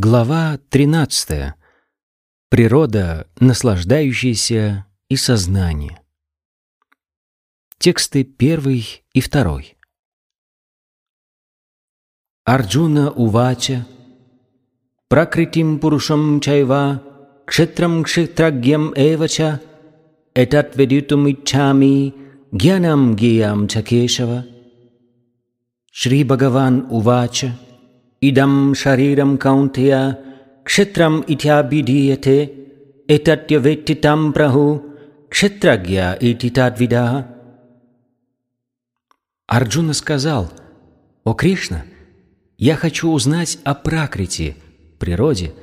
Глава 13. Природа, наслаждающаяся и сознание. Тексты 1 и 2. Арджуна Увача Пракритим Пурушам Чайва Кшетрам Кшетрагьям Эвача Этат Ведитум Иччами Гьянам Гиям Чакешава Шри Бхагаван Увача Idam shariram kaunteya kshetram ityabhidiyate etatyavetitam prahu kshetragya ititadvidaha. Арджуна сказал, «О Кришна, я хочу узнать о пракрите, природе,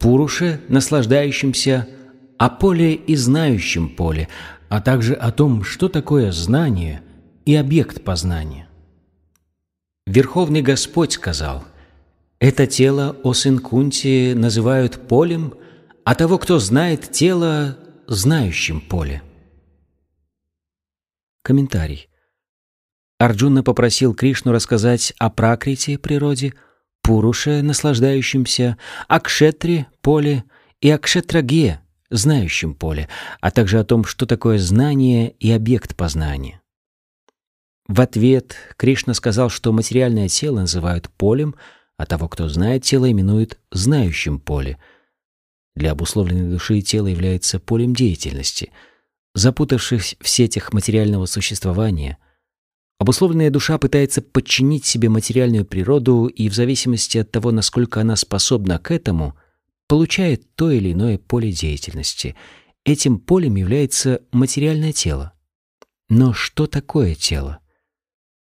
пуруше, наслаждающемся, о поле и знающем поле, а также о том, что такое знание и объект познания». Верховный Господь сказал, это тело, о сын Кунти, называют полем, а того, кто знает тело, знающим поле. Комментарий. Арджуна попросил Кришну рассказать о пракрите природе, Пуруше, наслаждающемся, о кшетре, поле, и о кшетраге, знающем поле, а также о том, что такое знание и объект познания. В ответ Кришна сказал, что материальное тело называют полем — а того, кто знает тело, именуют знающим поле. Для обусловленной души тело является полем деятельности. Запутавшись в сетях материального существования, обусловленная душа пытается подчинить себе материальную природу и в зависимости от того, насколько она способна к этому, получает то или иное поле деятельности. Этим полем является материальное тело. Но что такое тело?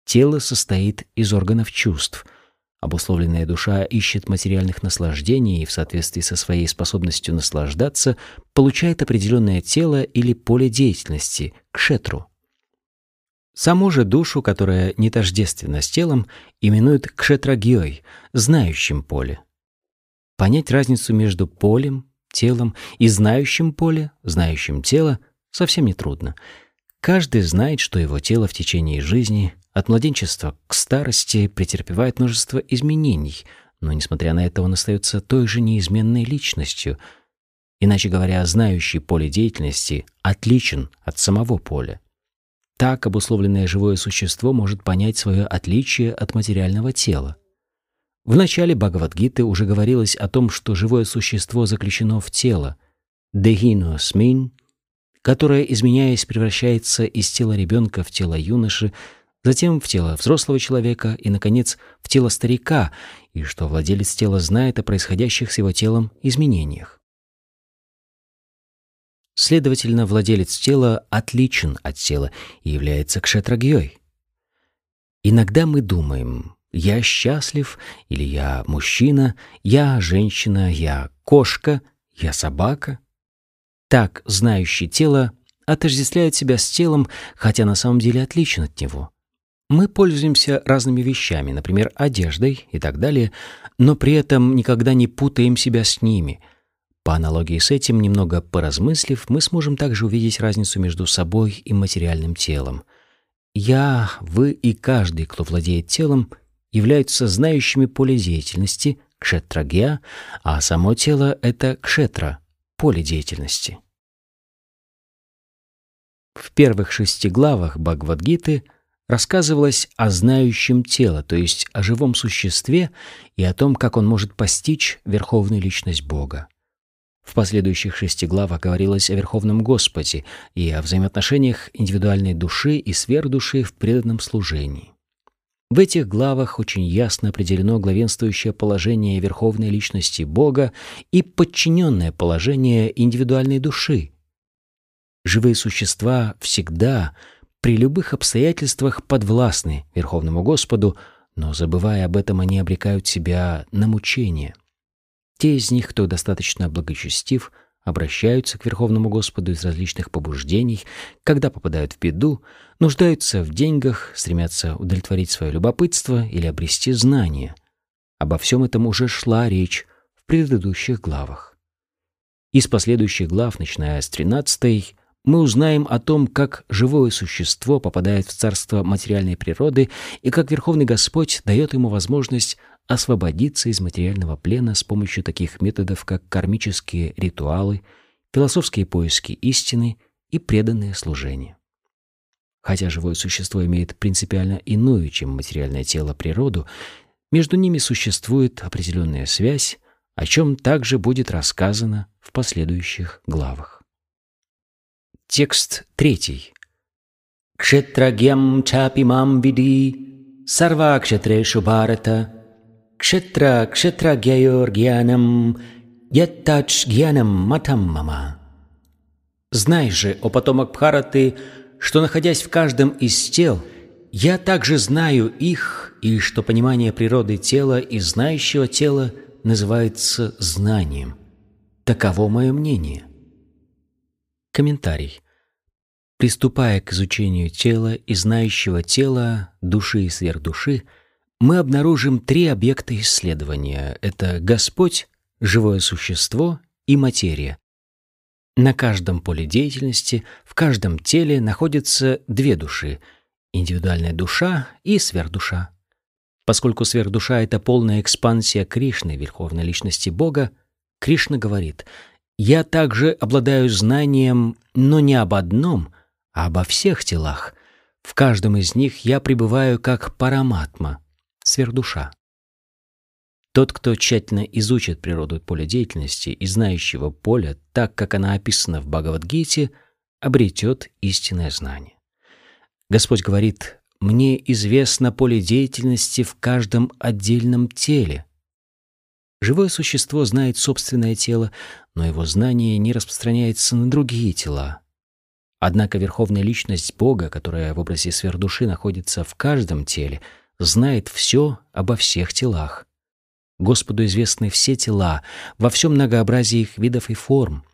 Тело состоит из органов чувств — Обусловленная душа ищет материальных наслаждений и в соответствии со своей способностью наслаждаться получает определенное тело или поле деятельности – кшетру. Саму же душу, которая не тождественна с телом, именуют кшетрагьей – знающим поле. Понять разницу между полем, телом и знающим поле, знающим тело совсем нетрудно. Каждый знает, что его тело в течение жизни от младенчества к старости претерпевает множество изменений, но, несмотря на это, он остается той же неизменной личностью. Иначе говоря, знающий поле деятельности отличен от самого поля. Так обусловленное живое существо может понять свое отличие от материального тела. В начале Бхагавадгиты уже говорилось о том, что живое существо заключено в тело, дехинуасмин, которое, изменяясь, превращается из тела ребенка в тело юноши, затем в тело взрослого человека и, наконец, в тело старика, и что владелец тела знает о происходящих с его телом изменениях. Следовательно, владелец тела отличен от тела и является кшетрагьей. Иногда мы думаем «я счастлив» или «я мужчина», «я женщина», «я кошка», «я собака». Так знающий тело отождествляет себя с телом, хотя на самом деле отличен от него. Мы пользуемся разными вещами, например, одеждой и так далее, но при этом никогда не путаем себя с ними. По аналогии с этим, немного поразмыслив, мы сможем также увидеть разницу между собой и материальным телом. Я, вы и каждый, кто владеет телом, являются знающими поле деятельности, кшетрагья, а само тело — это кшетра, поле деятельности. В первых шести главах Бхагавадгиты — рассказывалось о знающем тело, то есть о живом существе и о том, как он может постичь верховную личность Бога. В последующих шести главах говорилось о Верховном Господе и о взаимоотношениях индивидуальной души и сверхдуши в преданном служении. В этих главах очень ясно определено главенствующее положение верховной личности Бога и подчиненное положение индивидуальной души. Живые существа всегда — при любых обстоятельствах подвластны Верховному Господу, но, забывая об этом, они обрекают себя на мучение. Те из них, кто достаточно благочестив, обращаются к Верховному Господу из различных побуждений, когда попадают в беду, нуждаются в деньгах, стремятся удовлетворить свое любопытство или обрести знания. Обо всем этом уже шла речь в предыдущих главах. Из последующих глав, начиная с 13 мы узнаем о том, как живое существо попадает в царство материальной природы и как Верховный Господь дает ему возможность освободиться из материального плена с помощью таких методов, как кармические ритуалы, философские поиски истины и преданное служение. Хотя живое существо имеет принципиально иную, чем материальное тело, природу, между ними существует определенная связь, о чем также будет рассказано в последующих главах. Текст третий. Кшетрагьям чапи мам види, сарва кшетрешу бхарата, кшетра кшетрагьяйор гьянам, яттач гьянам матам мама. Знай же, о потомок Бхараты, что, находясь в каждом из тел, я также знаю их, и что понимание природы тела и знающего тела называется знанием. Таково мое мнение. Комментарий. Приступая к изучению тела и знающего тела, души и сверхдуши, мы обнаружим три объекта исследования. Это Господь, живое существо и материя. На каждом поле деятельности, в каждом теле находятся две души — индивидуальная душа и сверхдуша. Поскольку сверхдуша — это полная экспансия Кришны, Верховной Личности Бога, Кришна говорит, «Я также обладаю знанием, но не об одном, а обо всех телах. В каждом из них я пребываю как параматма, сверхдуша». Тот, кто тщательно изучит природу поля деятельности и знающего поля так, как она описана в Бхагавадгите, обретет истинное знание. Господь говорит, «Мне известно поле деятельности в каждом отдельном теле». Живое существо знает собственное тело, но его знание не распространяется на другие тела. Однако Верховная Личность Бога, которая в образе сверхдуши находится в каждом теле, знает все обо всех телах. Господу известны все тела во всем многообразии их видов и форм.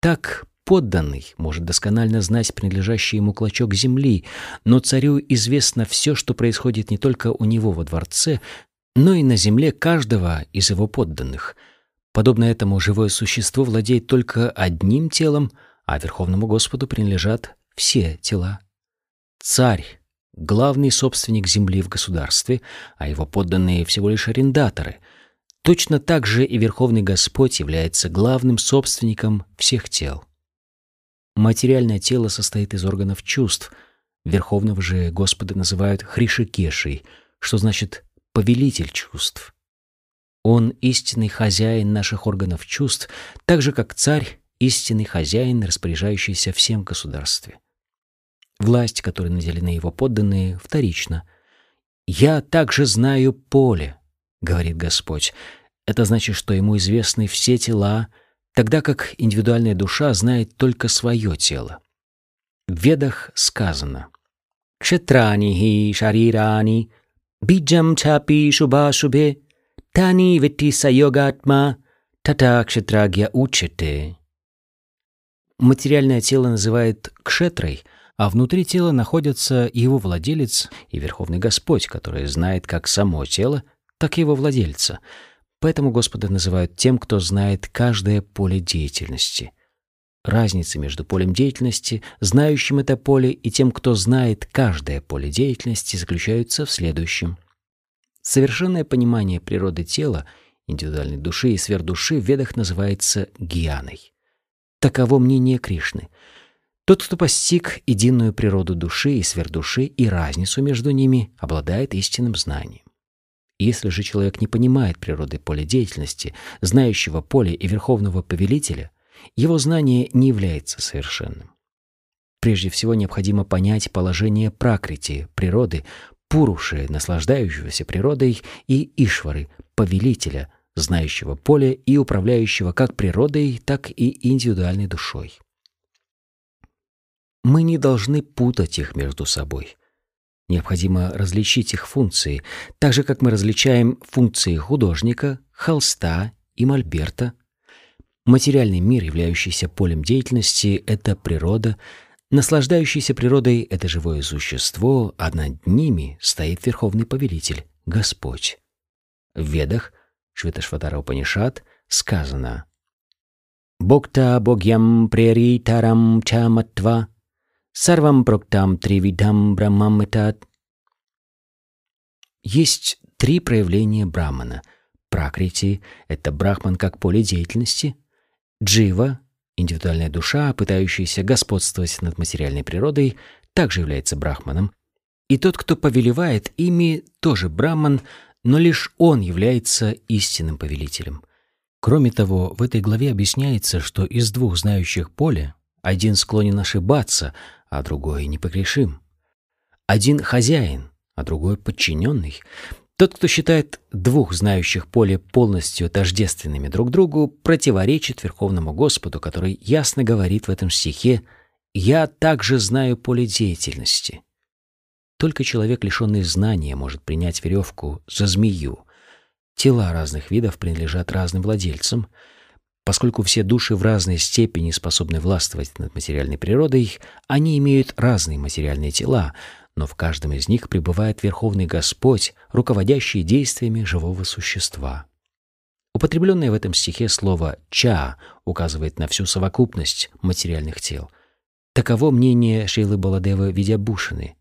Так подданный может досконально знать принадлежащий ему клочок земли, но царю известно все, что происходит не только у него во дворце, но и на земле каждого из его подданных. Подобно этому живое существо владеет только одним телом, а Верховному Господу принадлежат все тела. Царь — главный собственник земли в государстве, а его подданные всего лишь арендаторы — Точно так же и Верховный Господь является главным собственником всех тел. Материальное тело состоит из органов чувств. Верховного же Господа называют Хришикешей, что значит «повелитель чувств». Он истинный хозяин наших органов чувств, так же как царь — истинный хозяин, распоряжающийся всем государстве. Власть, которой наделены его подданные, вторична. «Я также знаю поле», говорит Господь. Это значит, что ему известны все тела, тогда как индивидуальная душа знает только свое тело. В Ведах сказано «Кшетрани хи шарирани, чапи шуба шубе, тани вити сайогатма, тата кшетрагья учете». Материальное тело называют кшетрой, а внутри тела находятся его владелец и Верховный Господь, который знает как само тело, так и его владельца. Поэтому Господа называют тем, кто знает каждое поле деятельности. Разница между полем деятельности, знающим это поле, и тем, кто знает каждое поле деятельности, заключается в следующем. Совершенное понимание природы тела, индивидуальной души и сверхдуши в ведах называется гьяной. Таково мнение Кришны. Тот, кто постиг единую природу души и сверхдуши и разницу между ними, обладает истинным знанием. Если же человек не понимает природы поля деятельности, знающего поля и верховного повелителя, его знание не является совершенным. Прежде всего необходимо понять положение пракрити, природы, пуруши, наслаждающегося природой, и ишвары, повелителя, знающего поле и управляющего как природой, так и индивидуальной душой. Мы не должны путать их между собой – Необходимо различить их функции, так же, как мы различаем функции художника, холста и мольберта. Материальный мир, являющийся полем деятельности, — это природа. Наслаждающийся природой — это живое существо, а над ними стоит Верховный Повелитель, Господь. В Ведах, Швиташватара Упанишат, сказано «Бокта богьям преритарам чаматва» Сарвам проктам тривидам брамамытат. Есть три проявления Брахмана. Пракрити — это Брахман как поле деятельности. Джива — индивидуальная душа, пытающаяся господствовать над материальной природой, также является Брахманом. И тот, кто повелевает ими, тоже Брахман, но лишь он является истинным повелителем. Кроме того, в этой главе объясняется, что из двух знающих поле один склонен ошибаться, а другой непогрешим. Один хозяин, а другой подчиненный. Тот, кто считает двух знающих поле полностью тождественными друг другу, противоречит Верховному Господу, который ясно говорит в этом стихе «Я также знаю поле деятельности». Только человек, лишенный знания, может принять веревку за змею. Тела разных видов принадлежат разным владельцам. Поскольку все души в разной степени способны властвовать над материальной природой, они имеют разные материальные тела, но в каждом из них пребывает Верховный Господь, руководящий действиями живого существа. Употребленное в этом стихе слово «ча» указывает на всю совокупность материальных тел. Таково мнение Шейлы Баладева Видябушины.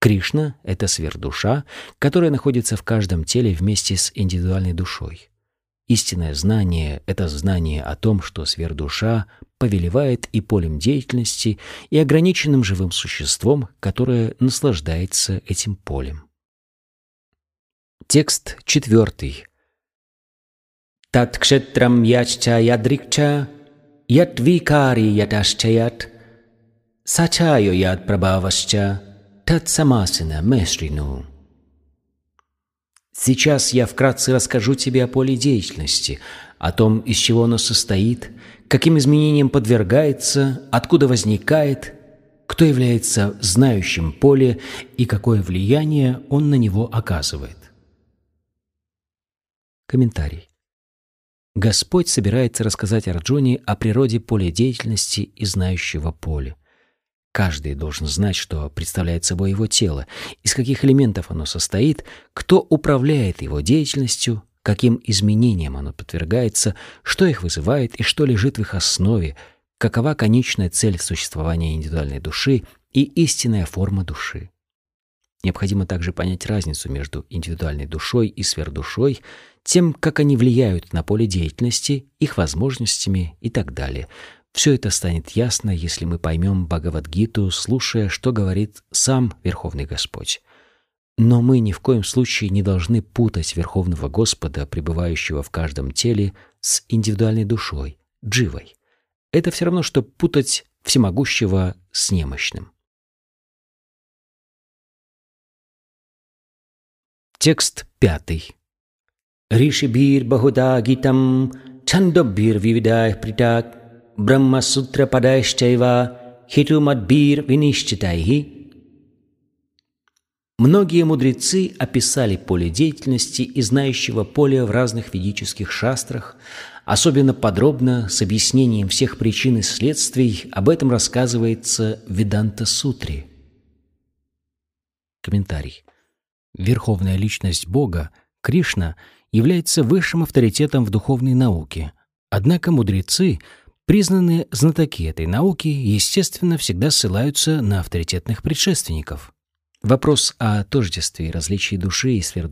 Кришна — это сверхдуша, которая находится в каждом теле вместе с индивидуальной душой. Истинное знание — это знание о том, что сверхдуша повелевает и полем деятельности, и ограниченным живым существом, которое наслаждается этим полем. Текст четвертый. Тат кшетрам ячча ядрикча, ят викари яташчаят, сачайо яд прабавасча, тат самасина месрину. Сейчас я вкратце расскажу тебе о поле деятельности, о том, из чего оно состоит, каким изменениям подвергается, откуда возникает, кто является знающим поле и какое влияние он на него оказывает. Комментарий. Господь собирается рассказать Арджуне о природе поля деятельности и знающего поля. Каждый должен знать, что представляет собой его тело, из каких элементов оно состоит, кто управляет его деятельностью, каким изменениям оно подвергается, что их вызывает и что лежит в их основе, какова конечная цель существования индивидуальной души и истинная форма души. Необходимо также понять разницу между индивидуальной душой и сверхдушой, тем, как они влияют на поле деятельности, их возможностями и так далее – все это станет ясно, если мы поймем Бхагавадгиту, слушая, что говорит сам Верховный Господь. Но мы ни в коем случае не должны путать Верховного Господа, пребывающего в каждом теле, с индивидуальной душой, дживой. Это все равно, что путать всемогущего с немощным. Текст пятый. Ришибир Бахудагитам Чандобир Вивидай Притак Брахмасутра-падайшчайва хитумадбир винищитайхи. Многие мудрецы описали поле деятельности и знающего поля в разных ведических шастрах, особенно подробно, с объяснением всех причин и следствий, об этом рассказывается в Веданта-сутре. Комментарий. Верховная личность Бога, Кришна, является высшим авторитетом в духовной науке. Однако мудрецы – Признанные знатоки этой науки, естественно, всегда ссылаются на авторитетных предшественников. Вопрос о тождестве и различии души и сфер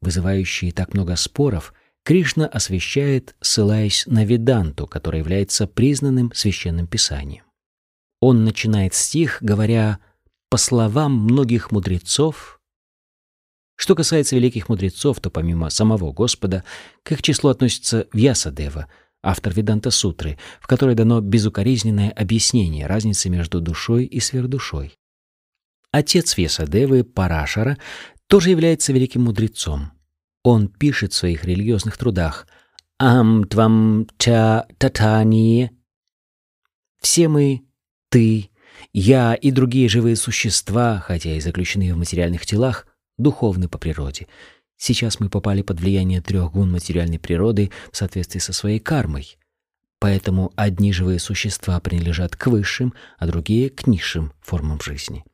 вызывающие так много споров, Кришна освещает, ссылаясь на Веданту, которая является признанным священным писанием. Он начинает стих, говоря «по словам многих мудрецов», что касается великих мудрецов, то помимо самого Господа, к их числу относится Вьясадева — автор Веданта Сутры, в которой дано безукоризненное объяснение разницы между душой и сверхдушой. Отец Весадевы, Парашара, тоже является великим мудрецом. Он пишет в своих религиозных трудах «Ам твам ча татани» «Все мы, ты, я и другие живые существа, хотя и заключены в материальных телах, духовны по природе, Сейчас мы попали под влияние трех гун материальной природы в соответствии со своей кармой. Поэтому одни живые существа принадлежат к высшим, а другие — к низшим формам жизни.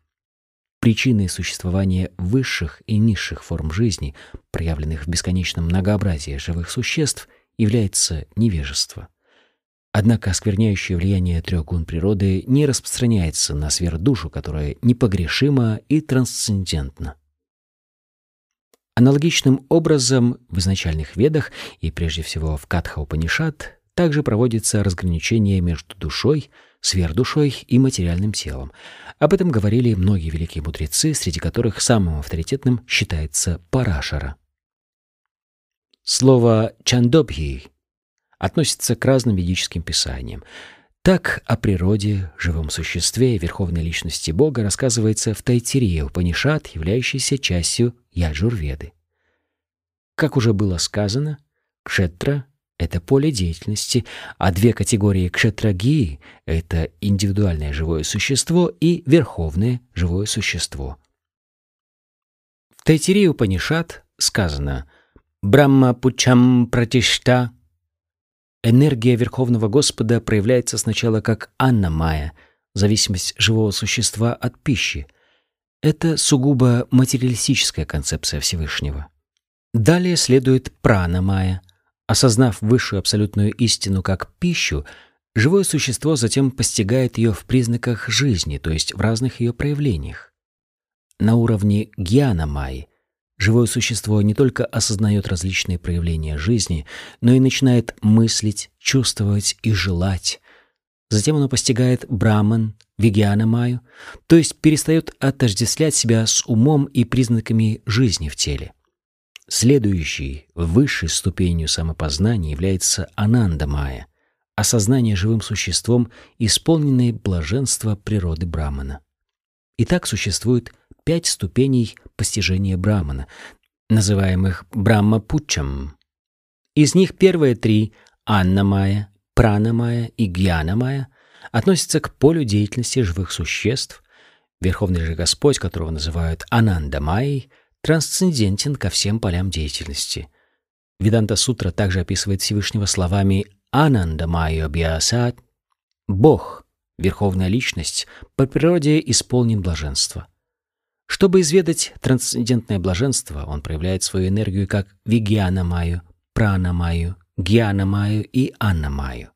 Причиной существования высших и низших форм жизни, проявленных в бесконечном многообразии живых существ, является невежество. Однако оскверняющее влияние трех гун природы не распространяется на сверхдушу, которая непогрешима и трансцендентна. Аналогичным образом в изначальных ведах и прежде всего в Катха-Упанишат также проводится разграничение между душой, сверхдушой и материальным телом. Об этом говорили многие великие мудрецы, среди которых самым авторитетным считается Парашара. Слово «чандобхи» относится к разным ведическим писаниям. Так о природе, живом существе и верховной личности Бога рассказывается в Тайтирие Упанишат, являющейся частью Яджурведы. Как уже было сказано, кшетра — это поле деятельности, а две категории кшетрагии — это индивидуальное живое существо и верховное живое существо. В Тайтирие Упанишат сказано «Брахма пучам пратишта» Энергия Верховного Господа проявляется сначала как Анна Майя, зависимость живого существа от пищи. Это сугубо материалистическая концепция Всевышнего. Далее следует Прана Майя. Осознав высшую абсолютную истину как пищу, живое существо затем постигает ее в признаках жизни, то есть в разных ее проявлениях. На уровне Гьяна Майи Живое существо не только осознает различные проявления жизни, но и начинает мыслить, чувствовать и желать. Затем оно постигает Браман, Вигьяна Маю, то есть перестает отождествлять себя с умом и признаками жизни в теле. Следующей, высшей ступенью самопознания является Ананда Майя, осознание живым существом, исполненное блаженства природы Брамана. И так существует пять ступеней постижения Брамана, называемых Брахма-путчам. Из них первые три — Анна-майя, Прана-майя и Гьяна-майя — относятся к полю деятельности живых существ. Верховный же Господь, которого называют Ананда-майей, трансцендентен ко всем полям деятельности. Веданта-сутра также описывает Всевышнего словами «Ананда-майя Абьясат» — «Бог», Верховная Личность, по природе исполнен блаженства. Чтобы изведать трансцендентное блаженство, он проявляет свою энергию как Вигьяна-майю, Прана-майю, Гьяна-майю и Анна-майю.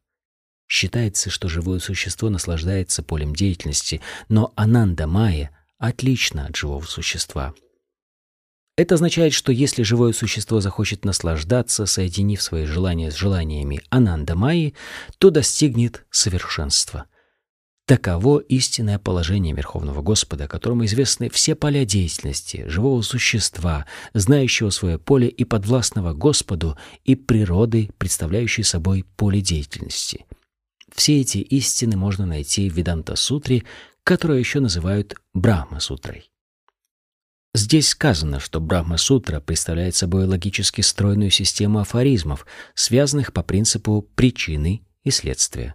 Считается, что живое существо наслаждается полем деятельности, но Ананда-майя отлично от живого существа. Это означает, что если живое существо захочет наслаждаться, соединив свои желания с желаниями Ананда-майи, то достигнет совершенства. Таково истинное положение Верховного Господа, которому известны все поля деятельности живого существа, знающего свое поле и подвластного Господу, и природы, представляющей собой поле деятельности. Все эти истины можно найти в Веданта-сутре, которую еще называют Брахма-сутрой. Здесь сказано, что Брахма-сутра представляет собой логически стройную систему афоризмов, связанных по принципу причины и следствия.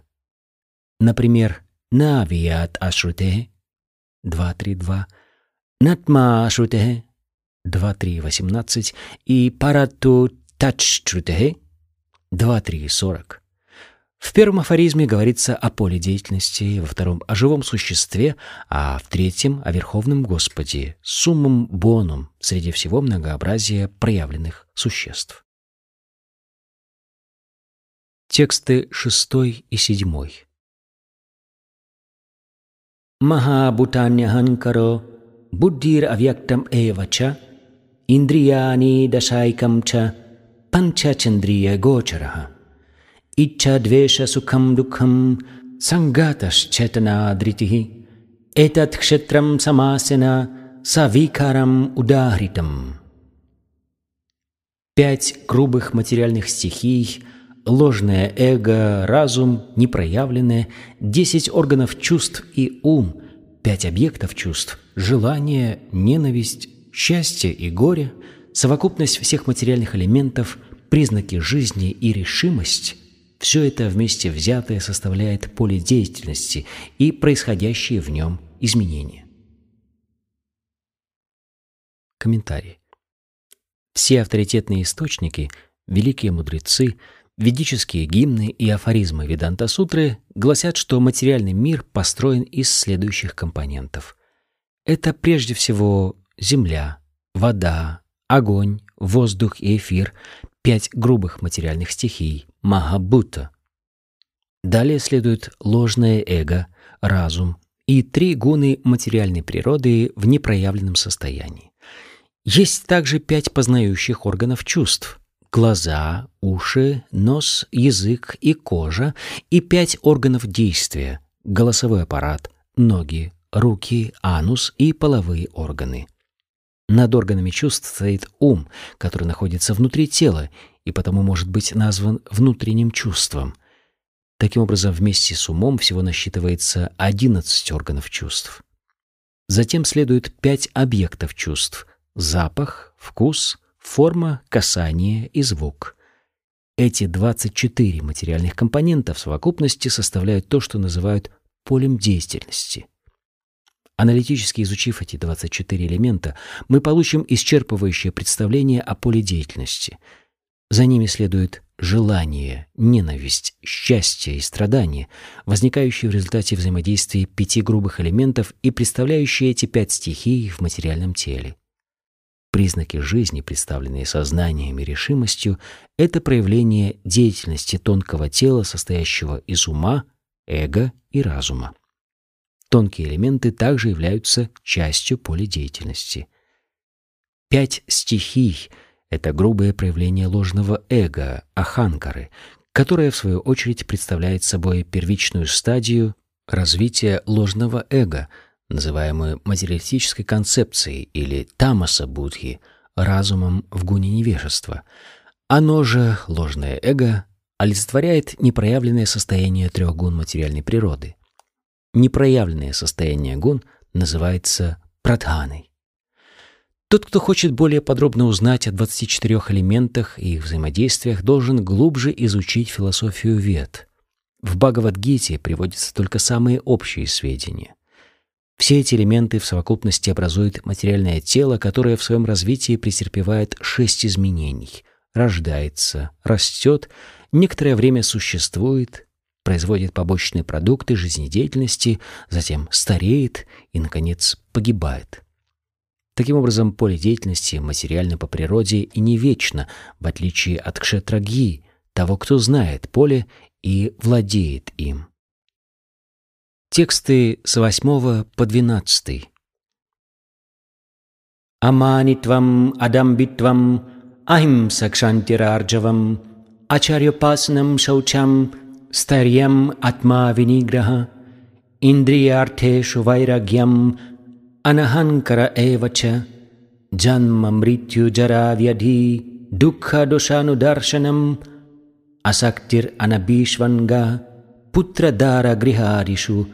Например, Навият Ашрутехе 2.3.2, Натма Ашрутехе 2.3.18 и Парату Тачтрутехе 2.3.40. В первом афоризме говорится о поле деятельности, во втором — о живом существе, а в третьем — о Верховном Господе, суммом бонум среди всего многообразия проявленных существ. Тексты шестой и 7. Махабутаньяханкаро буддир авьяктам эвача индрияни дашайкам ча панчачандрия гочараха. Ича, двеша, сукам, дукхам, сангата, счетана, дритихи. Этот кшетрам самасена, савикарам ударитам. Пять грубых материальных стихий – ложное эго, разум, непроявленное, десять органов чувств и ум, пять объектов чувств, желание, ненависть, счастье и горе, совокупность всех материальных элементов, признаки жизни и решимость – все это вместе взятое составляет поле деятельности и происходящие в нем изменения. Комментарий. Все авторитетные источники, великие мудрецы – Ведические гимны и афоризмы Веданта-сутры гласят, что материальный мир построен из следующих компонентов. Это прежде всего земля, вода, огонь, воздух и эфир, пять грубых материальных стихий, махабута. Далее следует ложное эго, разум и три гуны материальной природы в непроявленном состоянии. Есть также пять познающих органов чувств – глаза, уши, нос, язык и кожа, и пять органов действия – голосовой аппарат, ноги, руки, анус и половые органы. Над органами чувств стоит ум, который находится внутри тела и потому может быть назван внутренним чувством. Таким образом, вместе с умом всего насчитывается 11 органов чувств. Затем следует пять объектов чувств – запах, вкус, форма, касание и звук. Эти 24 материальных компонента в совокупности составляют то, что называют полем деятельности – Аналитически изучив эти 24 элемента, мы получим исчерпывающее представление о поле деятельности. За ними следует желание, ненависть, счастье и страдание, возникающие в результате взаимодействия пяти грубых элементов и представляющие эти пять стихий в материальном теле. Признаки жизни, представленные сознанием и решимостью, это проявление деятельности тонкого тела, состоящего из ума, эго и разума. Тонкие элементы также являются частью поля деятельности. Пять стихий — это грубое проявление ложного эго, аханкары, которое, в свою очередь, представляет собой первичную стадию развития ложного эго, называемую материалистической концепцией или тамаса будхи, разумом в гуне невежества. Оно же, ложное эго, олицетворяет непроявленное состояние трех гун материальной природы. Непроявленное состояние гун называется прадханой. Тот, кто хочет более подробно узнать о 24 элементах и их взаимодействиях, должен глубже изучить философию вед. В Бхагавадгите приводятся только самые общие сведения. Все эти элементы в совокупности образуют материальное тело, которое в своем развитии претерпевает шесть изменений. Рождается, растет, некоторое время существует, производит побочные продукты жизнедеятельности, затем стареет и, наконец, погибает. Таким образом, поле деятельности материально по природе и не вечно, в отличие от кшетраги того, кто знает поле и владеет им. Тексты с 8 по 12. Аманитвам адамбитвам ахимсакшантирарджавам ачарьопаснам шаучам старьям атма виниграха индрияртешу вайрагьям अनहङ्कर एव च। जन्ममृत्युजराव्यधि दुःखदोषानुदर्शनम् असक्तिरनभीष्वङ्गा पुत्रदारगृहादिषु।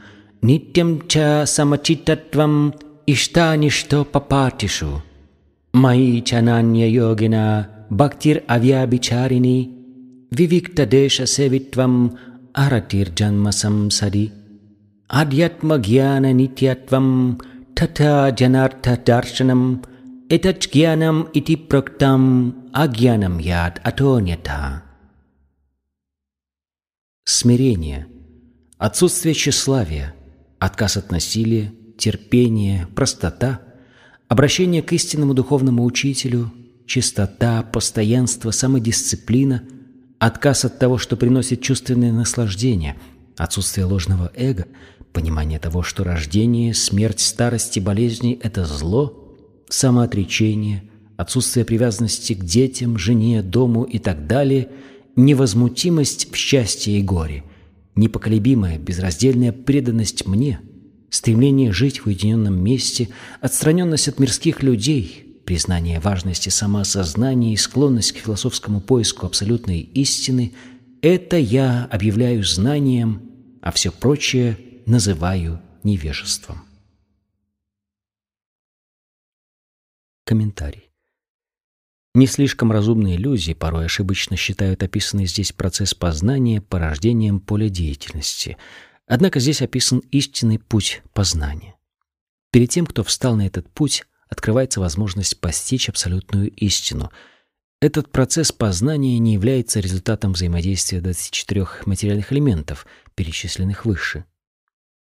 नित्यं च समचित्तत्वम् इष्टानिष्टोपपाठिषु मयि च नान्ययोगिना भक्तिरव्याभिचारिणी विविक्तदेशसेवित्वम् अरतिर्जन्मसंसदि। आध्यात्मज्ञाननित्यत्वं तथा जनार्थदर्शनम् एतत् ज्ञानम् इति प्रोक्तम् अज्ञानं яд атоньята. Смирение, отсутствие тщеславия, отказ от насилия, терпение, простота, обращение к истинному духовному учителю, чистота, постоянство, самодисциплина — отказ от того, что приносит чувственное наслаждение, отсутствие ложного эго, понимание того, что рождение, смерть, старость и болезни – это зло, самоотречение, отсутствие привязанности к детям, жене, дому и так далее, невозмутимость в счастье и горе, непоколебимая безраздельная преданность мне, стремление жить в уединенном месте, отстраненность от мирских людей – признание важности самоосознания и склонность к философскому поиску абсолютной истины – это я объявляю знанием, а все прочее называю невежеством. Комментарий. Не слишком разумные иллюзии порой ошибочно считают описанный здесь процесс познания порождением поля деятельности. Однако здесь описан истинный путь познания. Перед тем, кто встал на этот путь, открывается возможность постичь абсолютную истину. Этот процесс познания не является результатом взаимодействия 24 материальных элементов, перечисленных выше.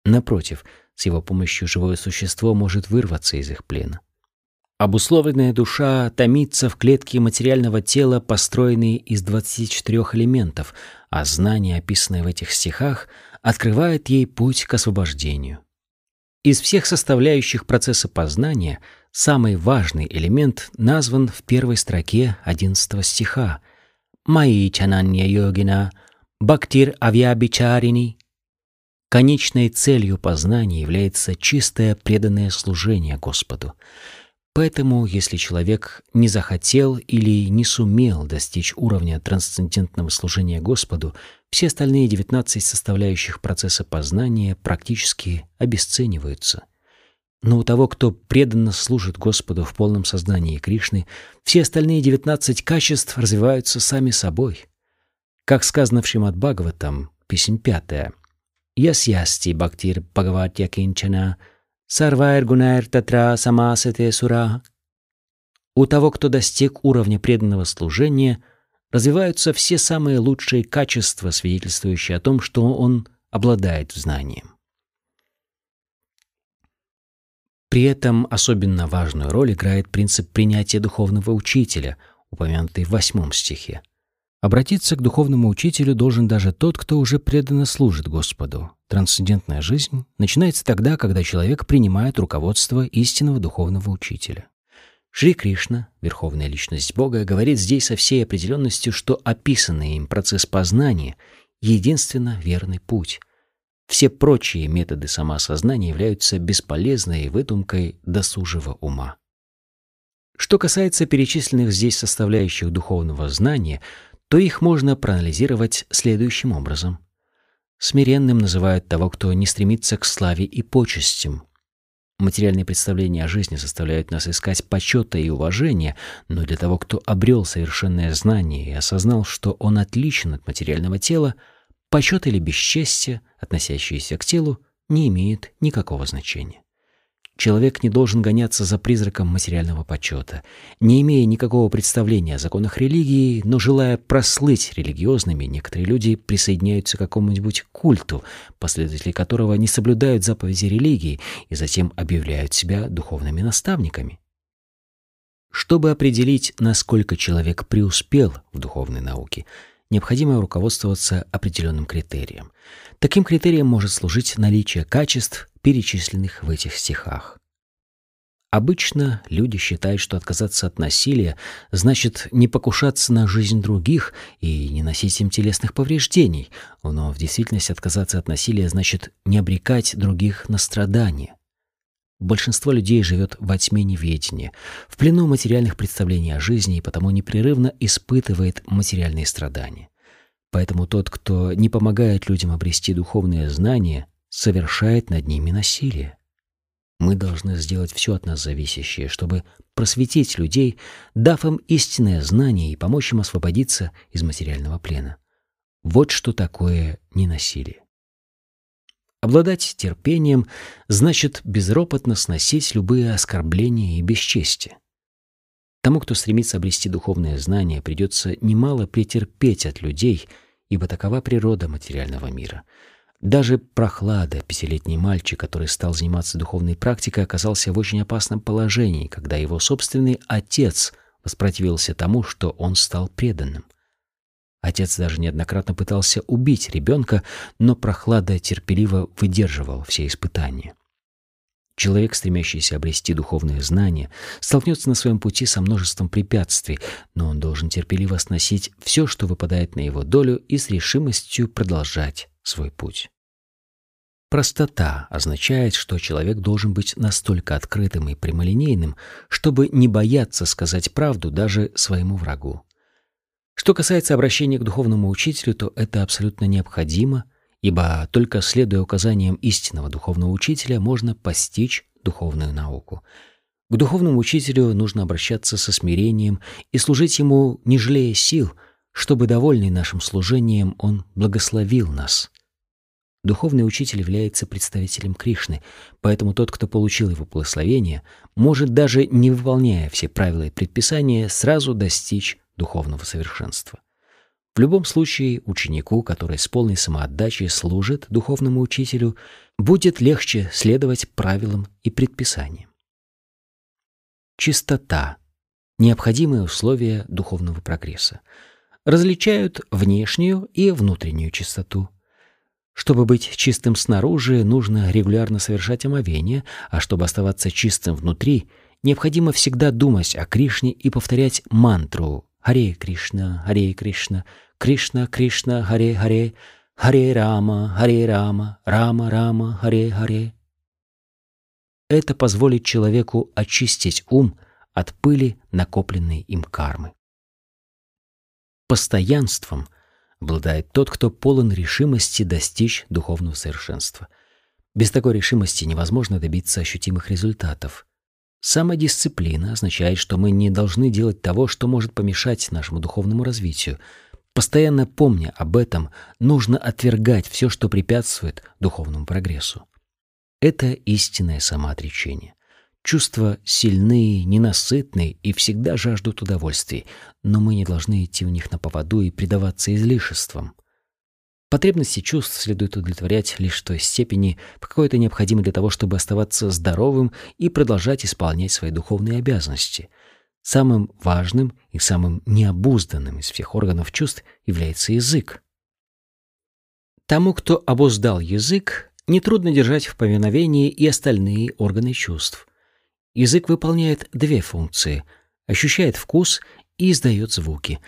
Напротив, с его помощью живое существо может вырваться из их плена. Обусловленная душа томится в клетке материального тела, построенной из 24 элементов, а знание, описанное в этих стихах, открывает ей путь к освобождению. Из всех составляющих процесса познания самый важный элемент назван в первой строке 11 стиха «Маи чананья йогина, бхактир авьябичарини». Конечной целью познания является чистое преданное служение Господу. Поэтому, если человек не захотел или не сумел достичь уровня трансцендентного служения Господу, все остальные 19 составляющих процесса познания практически обесцениваются – но у того, кто преданно служит Господу в полном сознании Кришны, все остальные девятнадцать качеств развиваются сами собой. Как сказано в Шримад Бхагаватам, песня пятая. «Ясьясти бхактир бхагаватья кинчана, сарвайр гунайр татра самасате сура». У того, кто достиг уровня преданного служения, развиваются все самые лучшие качества, свидетельствующие о том, что он обладает знанием. При этом особенно важную роль играет принцип принятия духовного учителя, упомянутый в восьмом стихе. Обратиться к духовному учителю должен даже тот, кто уже преданно служит Господу. Трансцендентная жизнь начинается тогда, когда человек принимает руководство истинного духовного учителя. Шри Кришна, Верховная Личность Бога, говорит здесь со всей определенностью, что описанный им процесс познания — единственно верный путь — все прочие методы самоосознания являются бесполезной выдумкой досужего ума. Что касается перечисленных здесь составляющих духовного знания, то их можно проанализировать следующим образом. Смиренным называют того, кто не стремится к славе и почестям. Материальные представления о жизни заставляют нас искать почета и уважения, но для того, кто обрел совершенное знание и осознал, что он отличен от материального тела – Почет или бесчестие, относящиеся к телу, не имеют никакого значения. Человек не должен гоняться за призраком материального почета, не имея никакого представления о законах религии, но желая прослыть религиозными, некоторые люди присоединяются к какому-нибудь культу, последователи которого не соблюдают заповеди религии и затем объявляют себя духовными наставниками. Чтобы определить, насколько человек преуспел в духовной науке – необходимо руководствоваться определенным критерием. Таким критерием может служить наличие качеств, перечисленных в этих стихах. Обычно люди считают, что отказаться от насилия значит не покушаться на жизнь других и не носить им телесных повреждений, но в действительности отказаться от насилия значит не обрекать других на страдания. Большинство людей живет во тьме неведения, в плену материальных представлений о жизни и потому непрерывно испытывает материальные страдания. Поэтому тот, кто не помогает людям обрести духовные знания, совершает над ними насилие. Мы должны сделать все от нас зависящее, чтобы просветить людей, дав им истинное знание и помочь им освободиться из материального плена. Вот что такое ненасилие. Обладать терпением значит безропотно сносить любые оскорбления и бесчестие. Тому, кто стремится обрести духовное знание, придется немало претерпеть от людей, ибо такова природа материального мира. Даже прохлада, пятилетний мальчик, который стал заниматься духовной практикой, оказался в очень опасном положении, когда его собственный отец воспротивился тому, что он стал преданным. Отец даже неоднократно пытался убить ребенка, но прохлада терпеливо выдерживал все испытания. Человек, стремящийся обрести духовные знания, столкнется на своем пути со множеством препятствий, но он должен терпеливо сносить все, что выпадает на его долю, и с решимостью продолжать свой путь. Простота означает, что человек должен быть настолько открытым и прямолинейным, чтобы не бояться сказать правду даже своему врагу. Что касается обращения к духовному учителю, то это абсолютно необходимо, ибо только следуя указаниям истинного духовного учителя можно постичь духовную науку. К духовному учителю нужно обращаться со смирением и служить ему, не жалея сил, чтобы, довольный нашим служением, он благословил нас. Духовный учитель является представителем Кришны, поэтому тот, кто получил его благословение, может даже не выполняя все правила и предписания, сразу достичь духовного совершенства. В любом случае, ученику, который с полной самоотдачей служит духовному учителю, будет легче следовать правилам и предписаниям. Чистота – необходимое условие духовного прогресса. Различают внешнюю и внутреннюю чистоту. Чтобы быть чистым снаружи, нужно регулярно совершать омовение, а чтобы оставаться чистым внутри – Необходимо всегда думать о Кришне и повторять мантру «Харе Кришна, Харе Кришна, Кришна Кришна, Харе Харе, Харе Рама, Харе Рама, Рама Рама, Харе Харе». Это позволит человеку очистить ум от пыли, накопленной им кармы. Постоянством обладает тот, кто полон решимости достичь духовного совершенства. Без такой решимости невозможно добиться ощутимых результатов. Самодисциплина означает, что мы не должны делать того, что может помешать нашему духовному развитию. Постоянно помня об этом, нужно отвергать все, что препятствует духовному прогрессу. Это истинное самоотречение. Чувства сильные, ненасытные и всегда жаждут удовольствий, но мы не должны идти у них на поводу и предаваться излишествам. Потребности чувств следует удовлетворять лишь в той степени, по какой это необходимо для того, чтобы оставаться здоровым и продолжать исполнять свои духовные обязанности. Самым важным и самым необузданным из всех органов чувств является язык. Тому, кто обуздал язык, нетрудно держать в повиновении и остальные органы чувств. Язык выполняет две функции — ощущает вкус и издает звуки.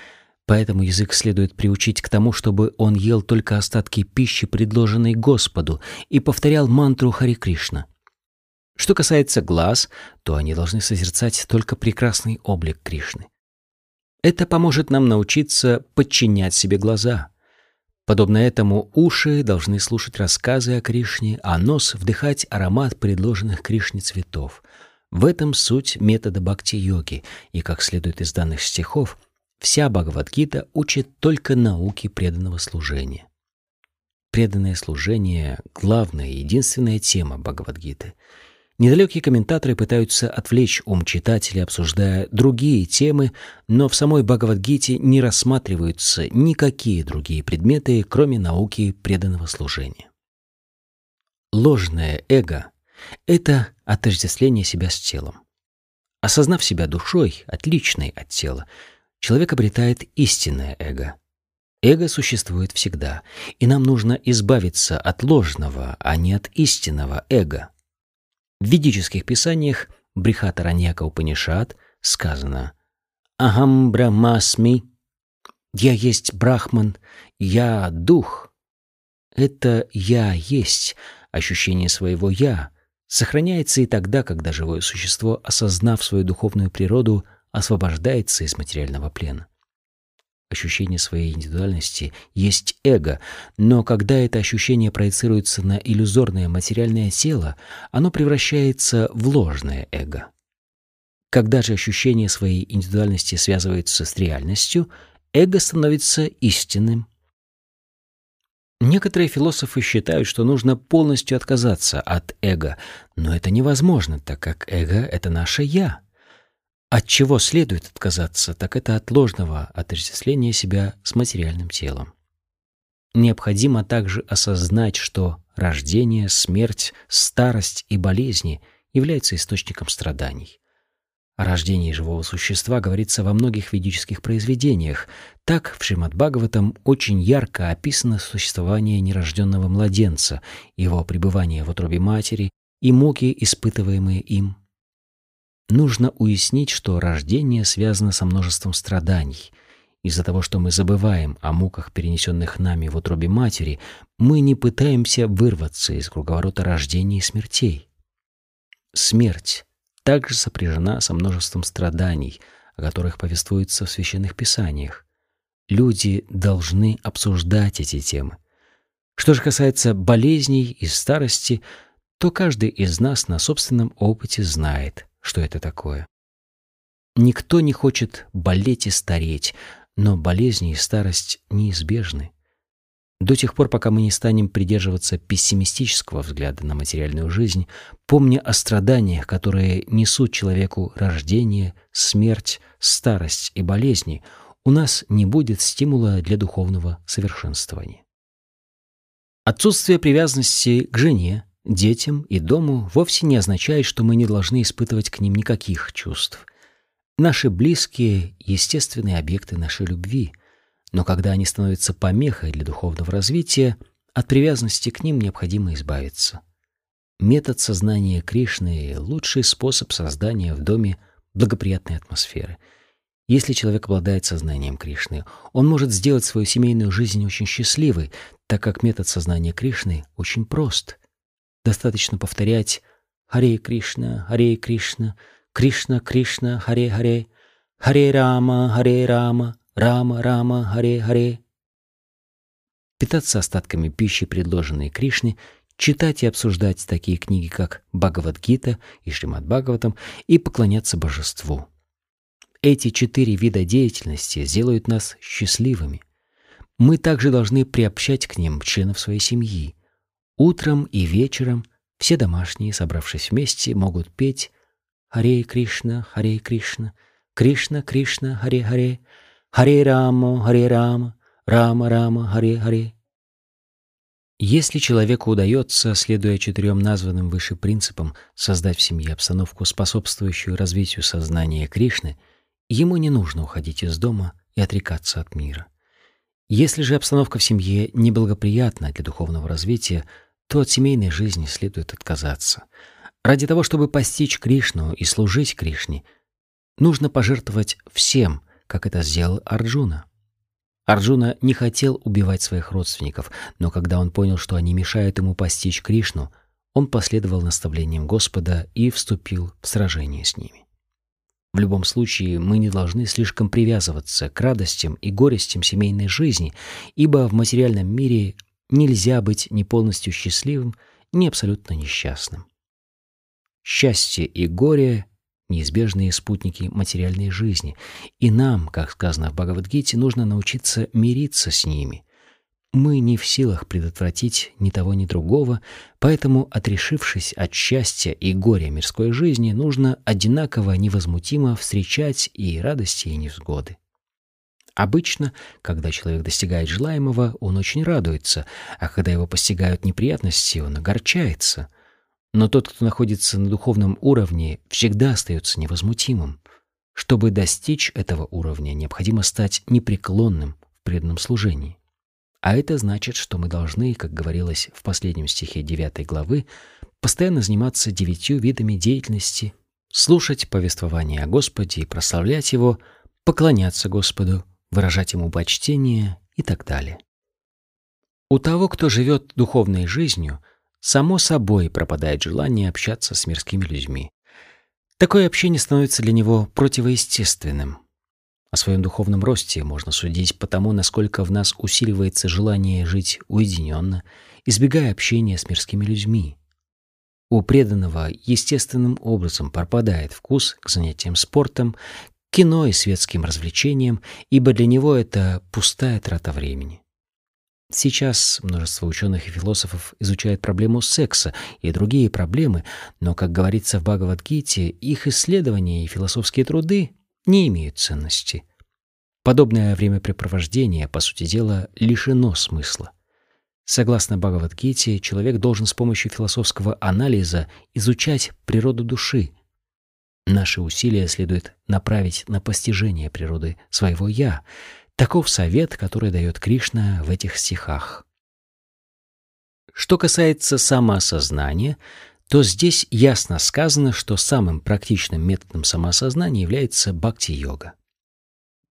Поэтому язык следует приучить к тому, чтобы он ел только остатки пищи, предложенной Господу, и повторял мантру Хари Кришна. Что касается глаз, то они должны созерцать только прекрасный облик Кришны. Это поможет нам научиться подчинять себе глаза. Подобно этому уши должны слушать рассказы о Кришне, а нос — вдыхать аромат предложенных Кришне цветов — в этом суть метода бхакти-йоги, и, как следует из данных стихов, вся Бхагавадгита учит только науке преданного служения. Преданное служение — главная и единственная тема Бхагавадгиты. Недалекие комментаторы пытаются отвлечь ум читателя, обсуждая другие темы, но в самой Бхагавадгите не рассматриваются никакие другие предметы, кроме науки преданного служения. Ложное эго — это отождествление себя с телом. Осознав себя душой, отличной от тела, человек обретает истинное эго. Эго существует всегда, и нам нужно избавиться от ложного, а не от истинного эго. В ведических писаниях Брихатараньяка Упанишат сказано «Ахам Брахмасми» «Я есть Брахман, я Дух». Это «я есть» ощущение своего «я», сохраняется и тогда, когда живое существо, осознав свою духовную природу, освобождается из материального плена. Ощущение своей индивидуальности есть эго, но когда это ощущение проецируется на иллюзорное материальное тело, оно превращается в ложное эго. Когда же ощущение своей индивидуальности связывается с реальностью, эго становится истинным Некоторые философы считают, что нужно полностью отказаться от эго, но это невозможно, так как эго — это наше «я». От чего следует отказаться, так это от ложного отождествления себя с материальным телом. Необходимо также осознать, что рождение, смерть, старость и болезни являются источником страданий. О рождении живого существа говорится во многих ведических произведениях. Так в Шримад Бхагаватам очень ярко описано существование нерожденного младенца, его пребывание в утробе матери и муки, испытываемые им. Нужно уяснить, что рождение связано со множеством страданий. Из-за того, что мы забываем о муках, перенесенных нами в утробе матери, мы не пытаемся вырваться из круговорота рождения и смертей. Смерть также сопряжена со множеством страданий, о которых повествуется в священных писаниях. Люди должны обсуждать эти темы. Что же касается болезней и старости, то каждый из нас на собственном опыте знает, что это такое. Никто не хочет болеть и стареть, но болезни и старость неизбежны. До тех пор, пока мы не станем придерживаться пессимистического взгляда на материальную жизнь, помня о страданиях, которые несут человеку рождение, смерть, старость и болезни, у нас не будет стимула для духовного совершенствования. Отсутствие привязанности к жене, детям и дому вовсе не означает, что мы не должны испытывать к ним никаких чувств. Наши близкие — естественные объекты нашей любви — но когда они становятся помехой для духовного развития, от привязанности к ним необходимо избавиться. Метод сознания Кришны — лучший способ создания в доме благоприятной атмосферы. Если человек обладает сознанием Кришны, он может сделать свою семейную жизнь очень счастливой, так как метод сознания Кришны очень прост. Достаточно повторять «Харе Кришна, Харе Кришна», «Кришна, Кришна, Харе Харе», «Харе Рама, Харе Рама», «Рама, Рама, Харе Харе». Питаться остатками пищи, предложенной Кришне, читать и обсуждать такие книги, как Бхагавадгита и Шримад Бхагаватам, и поклоняться божеству. Эти четыре вида деятельности сделают нас счастливыми. Мы также должны приобщать к ним членов своей семьи. Утром и вечером все домашние, собравшись вместе, могут петь «Харе Кришна, Харе Кришна, Кришна, Кришна, Харе Харе, Харе Рама, Харе Рама, Рама, Рама, Харе Харе». Если человеку удается, следуя четырем названным выше принципам, создать в семье обстановку, способствующую развитию сознания Кришны, ему не нужно уходить из дома и отрекаться от мира. Если же обстановка в семье неблагоприятна для духовного развития, то от семейной жизни следует отказаться. Ради того, чтобы постичь Кришну и служить Кришне, нужно пожертвовать всем, как это сделал Арджуна. Арджуна не хотел убивать своих родственников, но когда он понял, что они мешают ему постичь Кришну, он последовал наставлениям Господа и вступил в сражение с ними. В любом случае, мы не должны слишком привязываться к радостям и горестям семейной жизни, ибо в материальном мире нельзя быть ни полностью счастливым, ни абсолютно несчастным. Счастье и горе неизбежные спутники материальной жизни, и нам, как сказано в Бхагавадгите, нужно научиться мириться с ними. Мы не в силах предотвратить ни того, ни другого, поэтому, отрешившись от счастья и горя мирской жизни, нужно одинаково невозмутимо встречать и радости, и невзгоды. Обычно, когда человек достигает желаемого, он очень радуется, а когда его постигают неприятности, он огорчается. Но тот, кто находится на духовном уровне, всегда остается невозмутимым. Чтобы достичь этого уровня, необходимо стать непреклонным в преданном служении. А это значит, что мы должны, как говорилось в последнем стихе 9 главы, постоянно заниматься девятью видами деятельности, слушать повествование о Господе и прославлять Его, поклоняться Господу, выражать Ему почтение и так далее. У того, кто живет духовной жизнью – Само собой пропадает желание общаться с мирскими людьми. Такое общение становится для него противоестественным. О своем духовном росте можно судить по тому, насколько в нас усиливается желание жить уединенно, избегая общения с мирскими людьми. У преданного естественным образом пропадает вкус к занятиям спортом, кино и светским развлечениям, ибо для него это пустая трата времени. Сейчас множество ученых и философов изучают проблему секса и другие проблемы, но, как говорится в Бхагавадгите, их исследования и философские труды не имеют ценности. Подобное времяпрепровождение, по сути дела, лишено смысла. Согласно Бхагавадгите, человек должен с помощью философского анализа изучать природу души. Наши усилия следует направить на постижение природы своего «я», Таков совет, который дает Кришна в этих стихах. Что касается самоосознания, то здесь ясно сказано, что самым практичным методом самоосознания является бхакти-йога.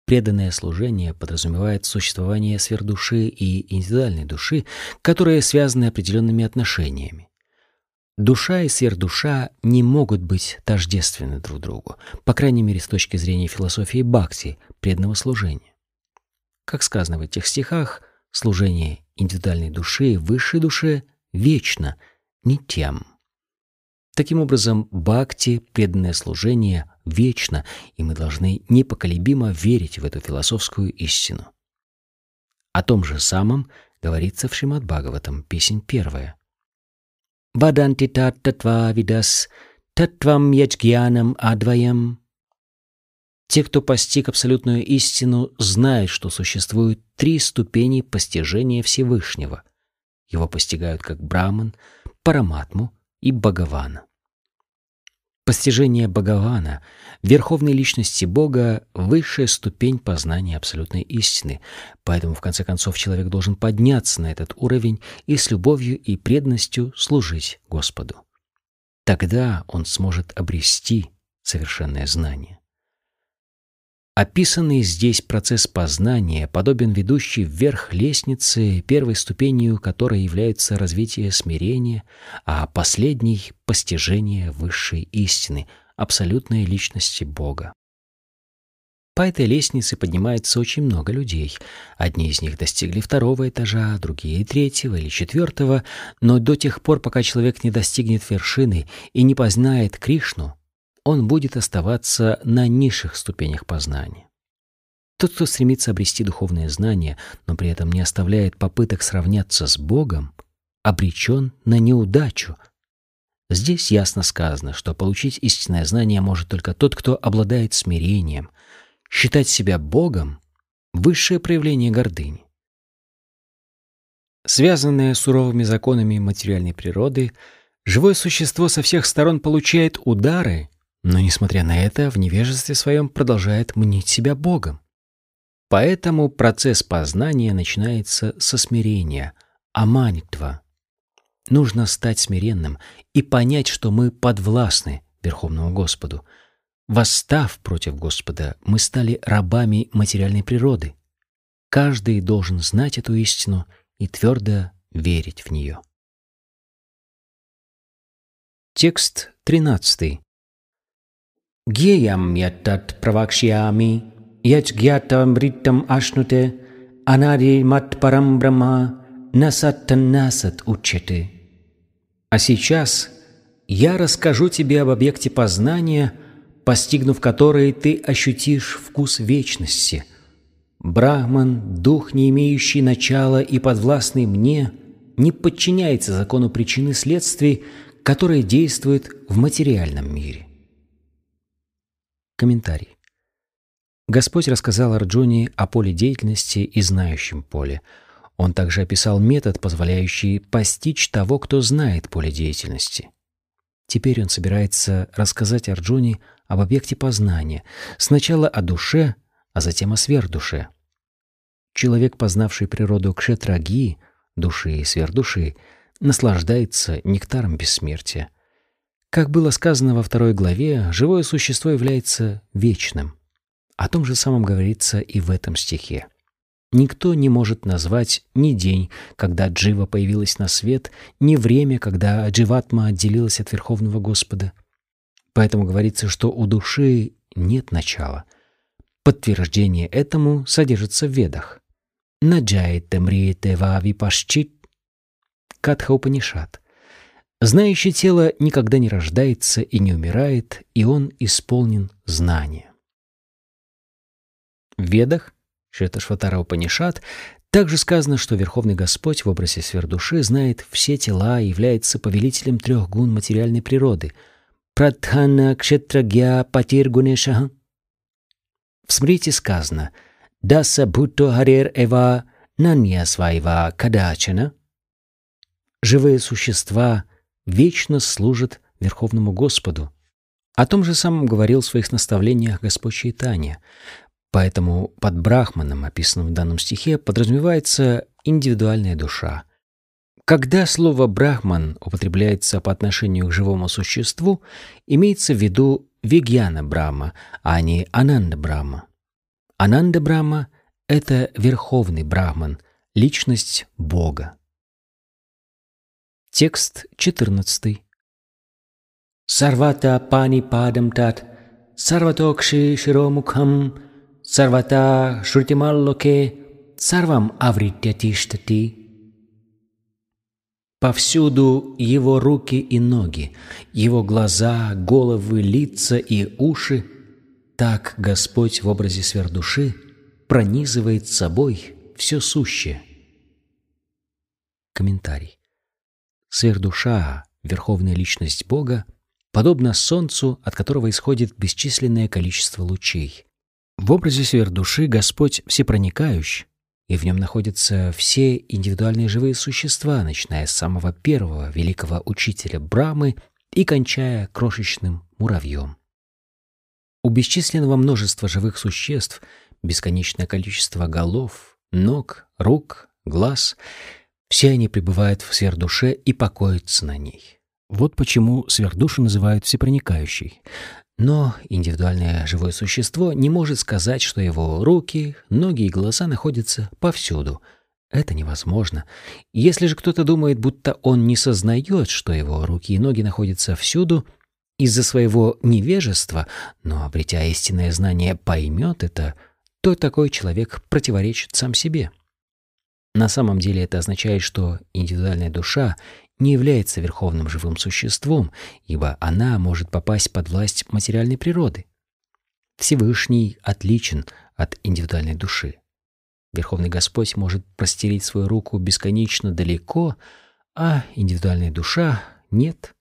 Преданное служение подразумевает существование сверхдуши и индивидуальной души, которые связаны определенными отношениями. Душа и сверхдуша не могут быть тождественны друг другу, по крайней мере с точки зрения философии бхакти, преданного служения. Как сказано в этих стихах, служение индивидуальной души высшей душе вечно, не тем. Таким образом, бхакти, преданное служение, вечно, и мы должны непоколебимо верить в эту философскую истину. О том же самом говорится в Шримад Бхагаватам, песень первая. «Ваданти тат татва видас, татвам ячгьянам адваям». Те, кто постиг абсолютную истину, знают, что существуют три ступени постижения Всевышнего. Его постигают как Браман, Параматму и Бхагавана. Постижение Бхагавана, верховной личности Бога, высшая ступень познания абсолютной истины, поэтому в конце концов человек должен подняться на этот уровень и с любовью и преданностью служить Господу. Тогда он сможет обрести совершенное знание. Описанный здесь процесс познания подобен ведущей вверх лестницы, первой ступенью которой является развитие смирения, а последней — постижение высшей истины, абсолютной личности Бога. По этой лестнице поднимается очень много людей. Одни из них достигли второго этажа, другие — третьего или четвертого, но до тех пор, пока человек не достигнет вершины и не познает Кришну, он будет оставаться на низших ступенях познания. Тот, кто стремится обрести духовное знание, но при этом не оставляет попыток сравняться с Богом, обречен на неудачу. Здесь ясно сказано, что получить истинное знание может только тот, кто обладает смирением — Считать себя Богом — высшее проявление гордыни. Связанное суровыми законами материальной природы, живое существо со всех сторон получает удары, но, несмотря на это, в невежестве своем продолжает мнить себя Богом. Поэтому процесс познания начинается со смирения, аманитва. Нужно стать смиренным и понять, что мы подвластны Верховному Господу — Восстав против Господа, мы стали рабами материальной природы. Каждый должен знать эту истину и твердо верить в нее. Текст 13. Геям ятат правакшиями, ячгьятам риттам ашнуте, анари мат парам брама, насаттан насат учете. А сейчас я расскажу тебе об объекте познания — постигнув которые ты ощутишь вкус вечности. Брахман, дух, не имеющий начала и подвластный мне, не подчиняется закону причины следствий, которые действуют в материальном мире. Комментарий. Господь рассказал Арджуне о поле деятельности и знающем поле. Он также описал метод, позволяющий постичь того, кто знает поле деятельности. Теперь он собирается рассказать Арджуне об объекте познания, сначала о душе, а затем о сверхдуше. Человек, познавший природу кшетраги, души и сверхдуши, наслаждается нектаром бессмертия. Как было сказано во второй главе, живое существо является вечным. О том же самом говорится и в этом стихе. Никто не может назвать ни день, когда Джива появилась на свет, ни время, когда Дживатма отделилась от Верховного Господа. Поэтому говорится, что у души нет начала. Подтверждение этому содержится в Ведах. Наджаете мриете вави пашчит. Катха Упанишат. Знающее тело никогда не рождается и не умирает, и он исполнен знания. В Ведах, Шеташватара Упанишат, также сказано, что Верховный Господь в образе сверхдуши знает все тела и является повелителем трех гун материальной природы — Прадхана Кшетрагья Патир Гунешаха. В смрите сказано «Даса Бхутто Харир Эва Нанья Свайва Кадачана». Живые существа вечно служат Верховному Господу. О том же самом говорил в своих наставлениях Господь Чайтанья. Поэтому под Брахманом, описанным в данном стихе, подразумевается индивидуальная душа — когда слово «брахман» употребляется по отношению к живому существу, имеется в виду Вигьяна Брахма, а не Ананда Брахма. Ананда Брахма — это верховный Брахман, личность Бога. Текст 14. Сарвата пани падам тат, сарватокши широмукхам, сарвата шрутималлоке, сарвам авритятиштати. Повсюду его руки и ноги, его глаза, головы, лица и уши. Так Господь в образе сверхдуши пронизывает собой все сущее. Комментарий. Сверхдуша, верховная личность Бога, подобна солнцу, от которого исходит бесчисленное количество лучей. В образе сверхдуши Господь всепроникающий, и в нем находятся все индивидуальные живые существа, начиная с самого первого великого учителя Брамы и кончая крошечным муравьем. У бесчисленного множества живых существ бесконечное количество голов, ног, рук, глаз — все они пребывают в сфер душе и покоятся на ней. Вот почему сверхдушу называют всепроникающей. Но индивидуальное живое существо не может сказать, что его руки, ноги и глаза находятся повсюду. Это невозможно. Если же кто-то думает, будто он не сознает, что его руки и ноги находятся всюду, из-за своего невежества, но, обретя истинное знание, поймет это, то такой человек противоречит сам себе. На самом деле это означает, что индивидуальная душа не является верховным живым существом, ибо она может попасть под власть материальной природы. Всевышний отличен от индивидуальной души. Верховный Господь может простелить свою руку бесконечно далеко, а индивидуальная душа — нет.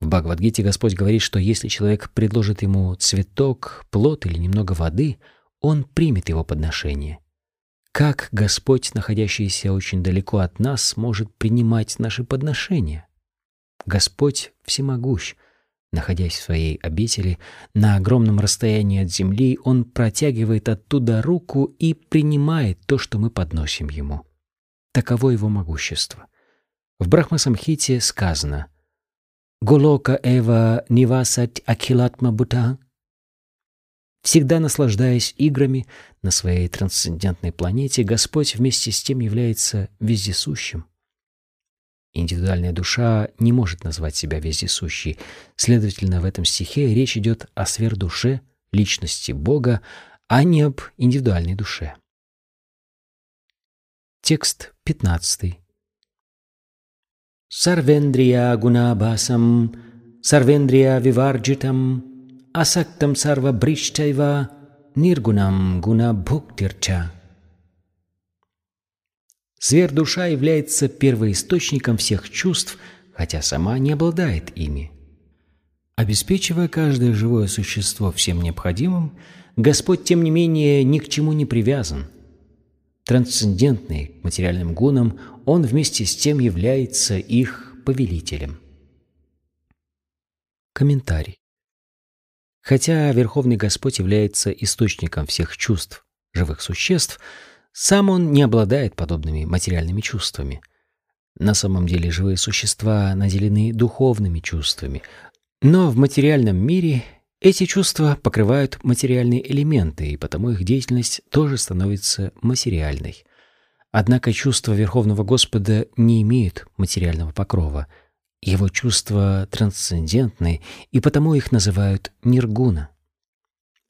В Бхагавадгите Господь говорит, что если человек предложит ему цветок, плод или немного воды, он примет его подношение. Как Господь, находящийся очень далеко от нас, может принимать наши подношения? Господь всемогущ. Находясь в своей обители, на огромном расстоянии от земли, Он протягивает оттуда руку и принимает то, что мы подносим Ему. Таково Его могущество. В Брахмасамхите сказано «Голока эва нивасать акилатма бута» Всегда наслаждаясь играми на своей трансцендентной планете, Господь вместе с тем является вездесущим. Индивидуальная душа не может назвать себя вездесущей. Следовательно, в этом стихе речь идет о сверхдуше, личности Бога, а не об индивидуальной душе. Текст 15. Сарвендрия гунабасам, сарвендрия виварджитам, асактам сарва бричтайва ниргунам гуна бхуктирча. Сверхдуша является первоисточником всех чувств, хотя сама не обладает ими. Обеспечивая каждое живое существо всем необходимым, Господь, тем не менее, ни к чему не привязан. Трансцендентный материальным гунам, Он вместе с тем является их повелителем. Комментарий. Хотя Верховный Господь является источником всех чувств живых существ, сам он не обладает подобными материальными чувствами. На самом деле живые существа наделены духовными чувствами, но в материальном мире эти чувства покрывают материальные элементы, и потому их деятельность тоже становится материальной. Однако чувства Верховного Господа не имеют материального покрова — его чувства трансцендентны, и потому их называют ниргуна.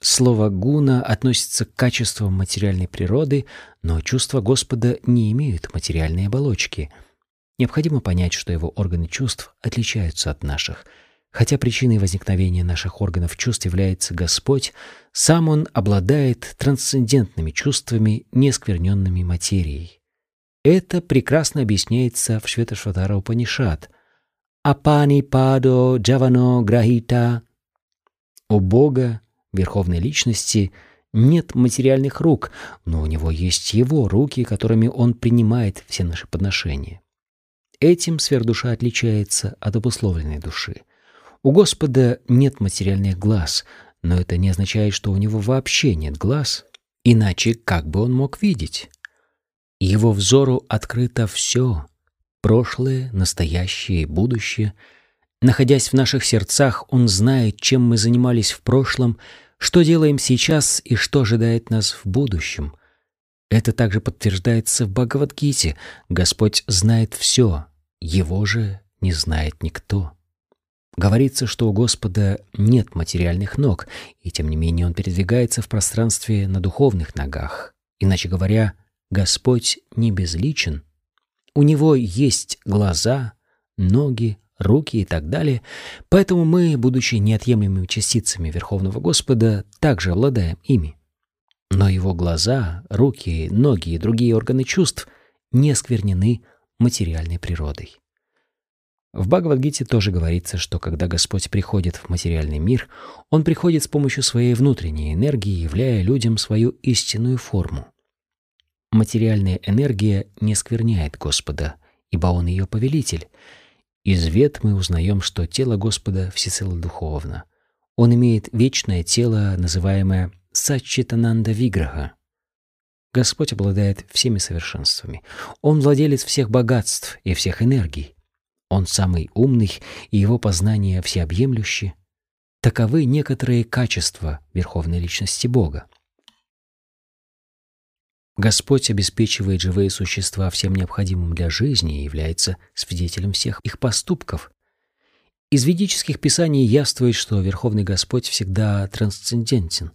Слово «гуна» относится к качествам материальной природы, но чувства Господа не имеют материальной оболочки. Необходимо понять, что его органы чувств отличаются от наших. Хотя причиной возникновения наших органов чувств является Господь, сам Он обладает трансцендентными чувствами, нескверненными материей. Это прекрасно объясняется в Шветашватара Упанишат — Апани Падо Джавано Грахита. У Бога, Верховной Личности, нет материальных рук, но у Него есть Его руки, которыми Он принимает все наши подношения. Этим сверхдуша отличается от обусловленной души. У Господа нет материальных глаз, но это не означает, что у Него вообще нет глаз, иначе как бы Он мог видеть? Его взору открыто все — прошлое, настоящее и будущее. Находясь в наших сердцах, Он знает, чем мы занимались в прошлом, что делаем сейчас и что ожидает нас в будущем. Это также подтверждается в Бхагавадгите. Господь знает все, Его же не знает никто. Говорится, что у Господа нет материальных ног, и тем не менее Он передвигается в пространстве на духовных ногах. Иначе говоря, Господь не безличен — у него есть глаза, ноги, руки и так далее, поэтому мы, будучи неотъемлемыми частицами Верховного Господа, также обладаем ими. Но его глаза, руки, ноги и другие органы чувств не сквернены материальной природой. В Бхагавадгите тоже говорится, что когда Господь приходит в материальный мир, Он приходит с помощью своей внутренней энергии, являя людям свою истинную форму. Материальная энергия не скверняет Господа, ибо Он ее повелитель. Из вет мы узнаем, что тело Господа всецело духовно. Он имеет вечное тело, называемое Саччитананда Виграха. Господь обладает всеми совершенствами. Он владелец всех богатств и всех энергий. Он самый умный, и его познание всеобъемлюще. Таковы некоторые качества Верховной Личности Бога. Господь обеспечивает живые существа всем необходимым для жизни и является свидетелем всех их поступков. Из ведических писаний яствует, что Верховный Господь всегда трансцендентен.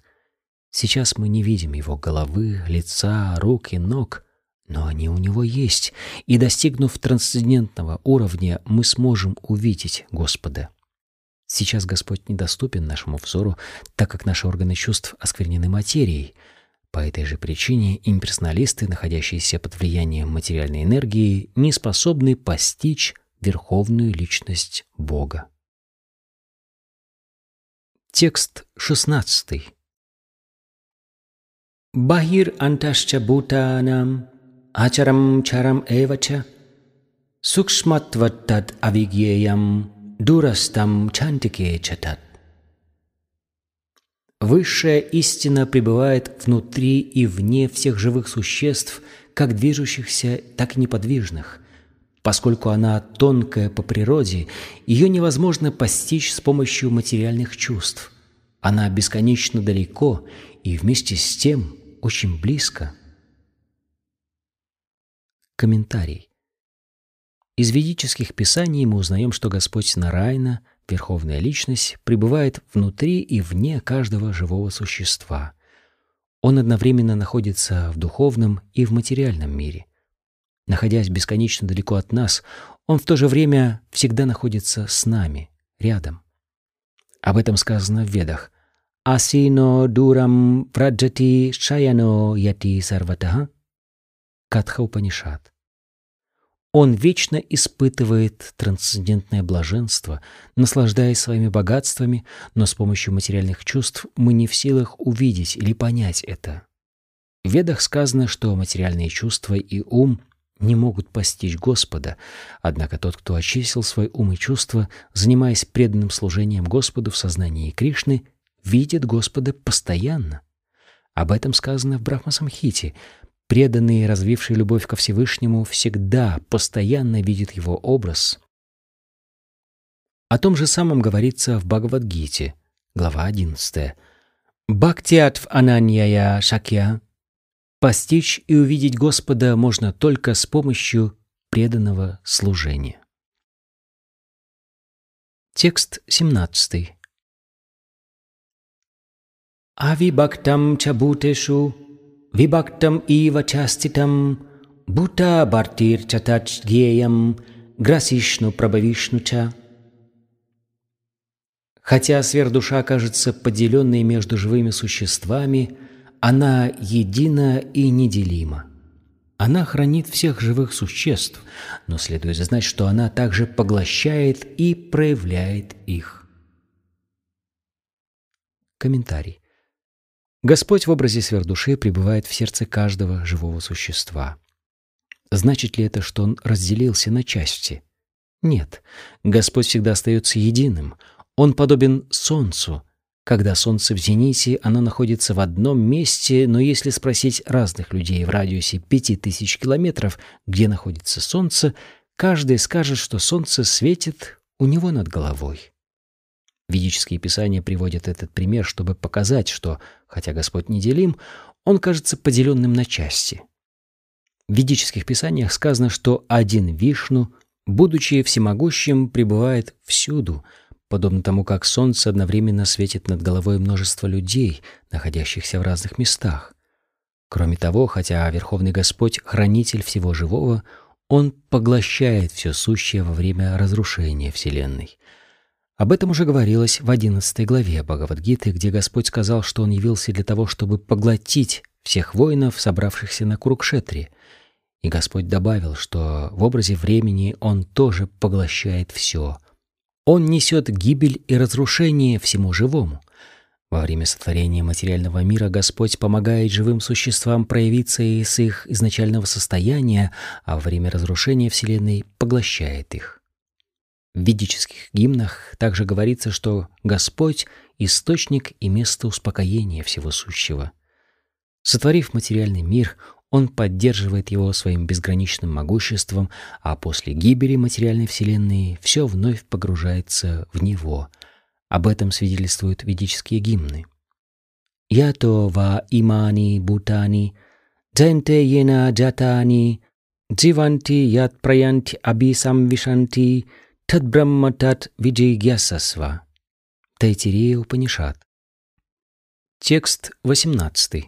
Сейчас мы не видим Его головы, лица, рук и ног, но они у Него есть, и, достигнув трансцендентного уровня, мы сможем увидеть Господа. Сейчас Господь недоступен нашему взору, так как наши органы чувств осквернены материей — по этой же причине имперсоналисты, находящиеся под влиянием материальной энергии, не способны постичь верховную личность Бога. Текст 16. Бахир анташча бутанам ачарам чарам эвача сукшматваттад авигьеям дурастам чантике чатат. Высшая истина пребывает внутри и вне всех живых существ, как движущихся, так и неподвижных. Поскольку она тонкая по природе, ее невозможно постичь с помощью материальных чувств. Она бесконечно далеко и вместе с тем очень близко. Комментарий. Из ведических писаний мы узнаем, что Господь Нарайна – Верховная Личность пребывает внутри и вне каждого живого существа. Он одновременно находится в духовном и в материальном мире. Находясь бесконечно далеко от нас, он в то же время всегда находится с нами, рядом. Об этом сказано в Ведах. «Асино дурам праджати шаяно яти сарватаха» Катха Упанишат. Он вечно испытывает трансцендентное блаженство, наслаждаясь своими богатствами, но с помощью материальных чувств мы не в силах увидеть или понять это. В Ведах сказано, что материальные чувства и ум не могут постичь Господа, однако тот, кто очистил свой ум и чувства, занимаясь преданным служением Господу в сознании Кришны, видит Господа постоянно. Об этом сказано в Брахмасамхите, преданный и развивший любовь ко Всевышнему, всегда, постоянно видит его образ. О том же самом говорится в Бхагавадгите, глава 11. «Бхактиатв ананьяя шакья» Постичь и увидеть Господа можно только с помощью преданного служения. Текст 17. Ави бхактам чабутешу Вибактам ива частитам, бута бартир чатач геям, грасишну прабавишнуча. Хотя сверхдуша кажется поделенной между живыми существами, она едина и неделима. Она хранит всех живых существ, но следует знать, что она также поглощает и проявляет их. Комментарий. Господь в образе сверхдуши пребывает в сердце каждого живого существа. Значит ли это, что Он разделился на части? Нет. Господь всегда остается единым. Он подобен Солнцу. Когда Солнце в зените, оно находится в одном месте, но если спросить разных людей в радиусе пяти тысяч километров, где находится Солнце, каждый скажет, что Солнце светит у него над головой. Ведические писания приводят этот пример, чтобы показать, что, хотя Господь неделим, Он кажется поделенным на части. В ведических писаниях сказано, что один Вишну, будучи всемогущим, пребывает всюду, подобно тому, как солнце одновременно светит над головой множество людей, находящихся в разных местах. Кроме того, хотя Верховный Господь — хранитель всего живого, Он поглощает все сущее во время разрушения Вселенной — об этом уже говорилось в 11 главе Бхагавадгиты, где Господь сказал, что Он явился для того, чтобы поглотить всех воинов, собравшихся на Курукшетре. И Господь добавил, что в образе времени Он тоже поглощает все. Он несет гибель и разрушение всему живому. Во время сотворения материального мира Господь помогает живым существам проявиться из их изначального состояния, а во время разрушения Вселенной поглощает их. В ведических гимнах также говорится, что Господь — источник и место успокоения всего сущего. Сотворив материальный мир, он поддерживает его своим безграничным могуществом, а после гибели материальной вселенной все вновь погружается в него. Об этом свидетельствуют ведические гимны. «Ято ва имани бутани, дженте ена джатани, дживанти ят праянти абисам вишанти, тат брахма тат виджигьясасва». Тайтирея Упанишат. Текст 18.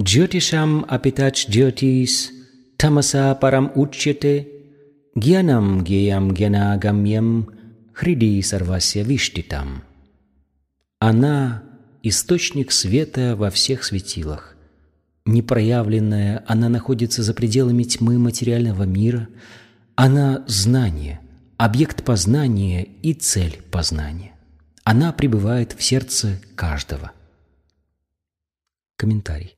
Джотишам апитач джотис, тамаса парам учьете, гьянам геям гьянагамьям, хриди сарвасya виштитам. Она — источник света во всех светилах. Непроявленная, она находится за пределами тьмы материального мира. Она — знание, объект познания и цель познания. Она пребывает в сердце каждого. Комментарий.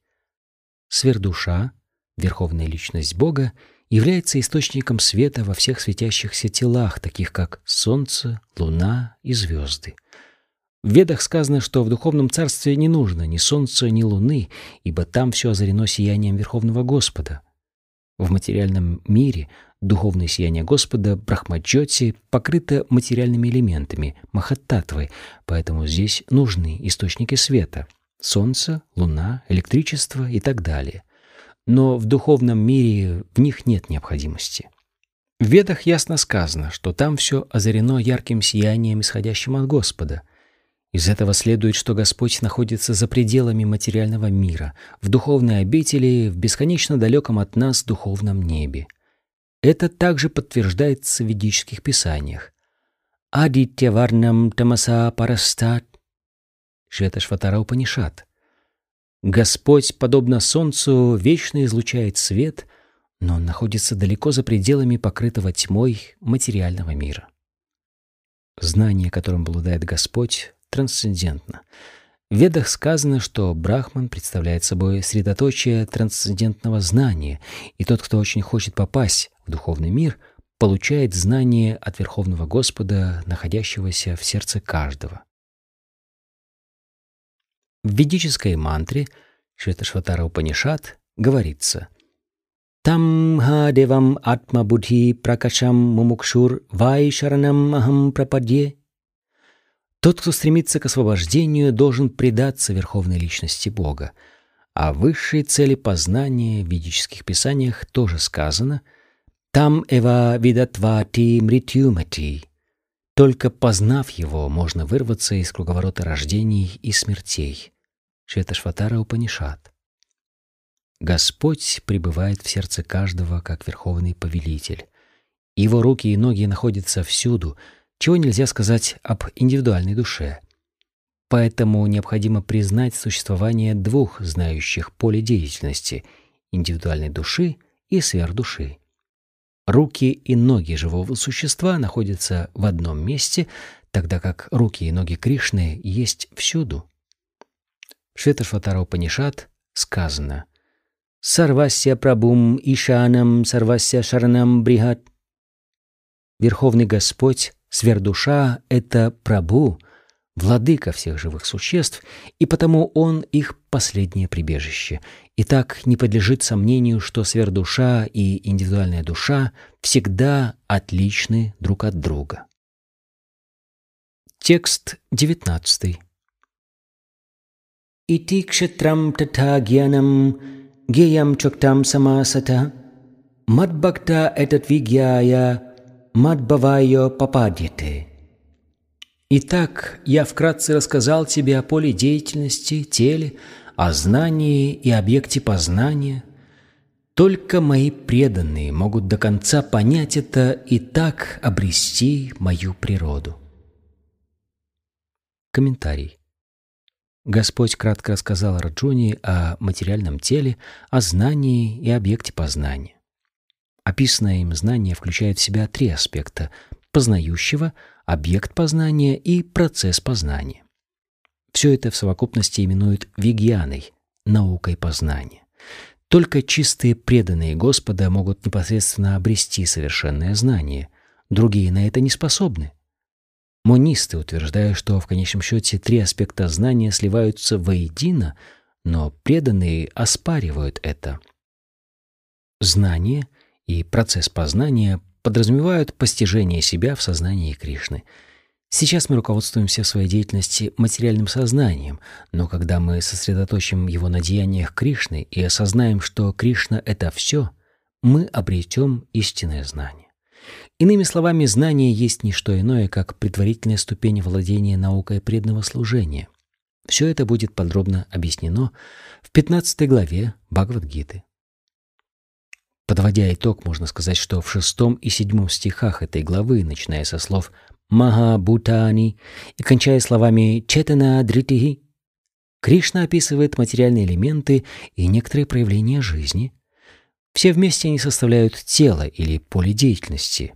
Сверхдуша, верховная личность Бога, является источником света во всех светящихся телах, таких как Солнце, Луна и звезды. В Ведах сказано, что в духовном царстве не нужно ни солнца, ни луны, ибо там все озарено сиянием Верховного Господа. В материальном мире Духовное сияние Господа Брахмаджоти покрыто материальными элементами, махаттатвой, поэтому здесь нужны источники света — солнце, луна, электричество и так далее. Но в духовном мире в них нет необходимости. В Ведах ясно сказано, что там все озарено ярким сиянием, исходящим от Господа. Из этого следует, что Господь находится за пределами материального мира, в духовной обители, в бесконечно далеком от нас духовном небе. Это также подтверждается в ведических писаниях. Адитya Варнам Тамаса Парастат Шветашватара Упанишат. Господь, подобно солнцу, вечно излучает свет, но он находится далеко за пределами покрытого тьмой материального мира. Знание, которым обладает Господь, трансцендентно — в Ведах сказано, что Брахман представляет собой средоточие трансцендентного знания, и тот, кто очень хочет попасть в духовный мир, получает знание от Верховного Господа, находящегося в сердце каждого. В ведической мантре Шветашватара Упанишат говорится «Там ха девам атма будхи пракашам мумукшур вай шаранам ахам прападье» Тот, кто стремится к освобождению, должен предаться верховной личности Бога. О высшей цели познания в ведических писаниях тоже сказано «Там эва видатвати мритюмати». Только познав его, можно вырваться из круговорота рождений и смертей. Шветашватара Упанишат. Господь пребывает в сердце каждого, как верховный повелитель. Его руки и ноги находятся всюду — чего нельзя сказать об индивидуальной душе. Поэтому необходимо признать существование двух знающих поле деятельности — индивидуальной души и сверхдуши. Руки и ноги живого существа находятся в одном месте, тогда как руки и ноги Кришны есть всюду. В Шветашватара Упанишат сказано «Сарвасya прабум ишанам сарвасya шаранам брихат» Верховный Господь Сверхдуша — это Прабу, владыка всех живых существ, и потому он их последнее прибежище. И так не подлежит сомнению, что сверхдуша и индивидуальная душа всегда отличны друг от друга. Текст 19. Ити кшетрам тата гьянам геям чоктам самасата мадбакта этот вигьяя Мадбавайо попадьете. Итак, я вкратце рассказал тебе о поле деятельности, теле, о знании и объекте познания. Только мои преданные могут до конца понять это и так обрести мою природу. Комментарий. Господь кратко рассказал Раджуни о материальном теле, о знании и объекте познания. Описанное им знание включает в себя три аспекта – познающего, объект познания и процесс познания. Все это в совокупности именуют вигьяной, наукой познания. Только чистые преданные Господа могут непосредственно обрести совершенное знание, другие на это не способны. Монисты утверждают, что в конечном счете три аспекта знания сливаются воедино, но преданные оспаривают это – Знание и процесс познания подразумевают постижение себя в сознании Кришны. Сейчас мы руководствуемся в своей деятельности материальным сознанием, но когда мы сосредоточим его на деяниях Кришны и осознаем, что Кришна — это все, мы обретем истинное знание. Иными словами, знание есть не что иное, как предварительная ступень владения наукой преданного служения. Все это будет подробно объяснено в 15 главе Бхагавадгиты. Подводя итог, можно сказать, что в шестом и седьмом стихах этой главы, начиная со слов «Махабутани» и кончая словами «Четана дритихи», Кришна описывает материальные элементы и некоторые проявления жизни. Все вместе они составляют тело или поле деятельности.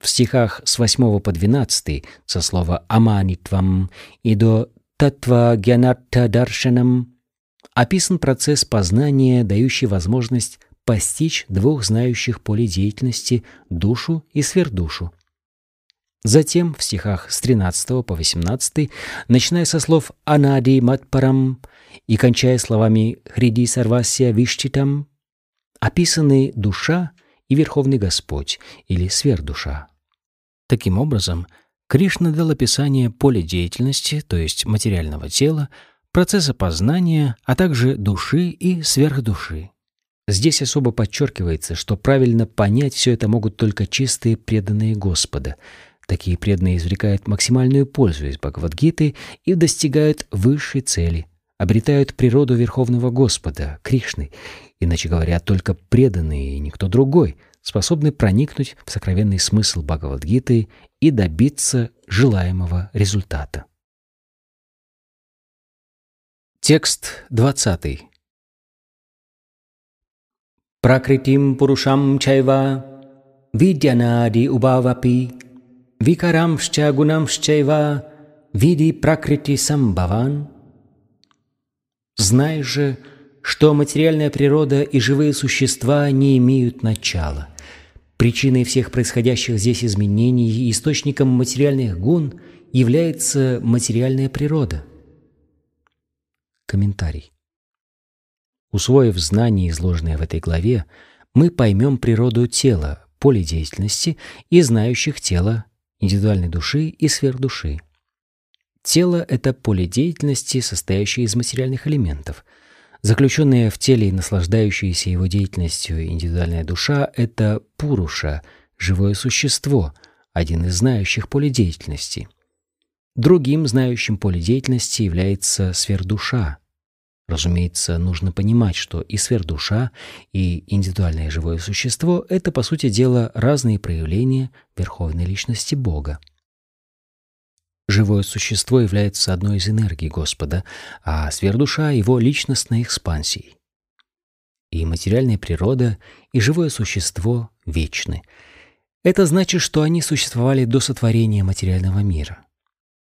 В стихах с 8 по 12 со слова «аманитвам» и до «татва гьянатта даршанам» описан процесс познания, дающий возможность постичь двух знающих полей деятельности – душу и сверхдушу. Затем в стихах с 13 по 18, начиная со слов «анади матпарам» и кончая словами «хриди сарвасия виштитам», описаны душа и Верховный Господь или сверхдуша. Таким образом, Кришна дал описание поля деятельности, то есть материального тела, процесса познания, а также души и сверхдуши. Здесь особо подчеркивается, что правильно понять все это могут только чистые преданные Господа. Такие преданные извлекают максимальную пользу из Бхагавадгиты и достигают высшей цели, обретают природу Верховного Господа, Кришны. Иначе говоря, только преданные и никто другой способны проникнуть в сокровенный смысл Бхагавадгиты и добиться желаемого результата. Текст 20. Пракритим пурушам чайва, purusham убавапи, викарам ubhavapi гунам гунамшчайва види пракрити самбаван. Знай же, что материальная природа и живые существа не имеют начала. Причиной всех происходящих здесь изменений и источником материальных гун является материальная природа. Комментарий. Усвоив знания, изложенные в этой главе, мы поймем природу тела, поле деятельности и знающих тело, индивидуальной души и сверхдуши. Тело — это поле деятельности, состоящее из материальных элементов. Заключенная в теле и наслаждающаяся его деятельностью индивидуальная душа — это пуруша, живое существо, один из знающих поле деятельности. Другим знающим поле деятельности является сверхдуша — Разумеется, нужно понимать, что и сверхдуша, и индивидуальное живое существо — это, по сути дела, разные проявления Верховной Личности Бога. Живое существо является одной из энергий Господа, а сверхдуша — его личностной экспансией. И материальная природа, и живое существо вечны. Это значит, что они существовали до сотворения материального мира.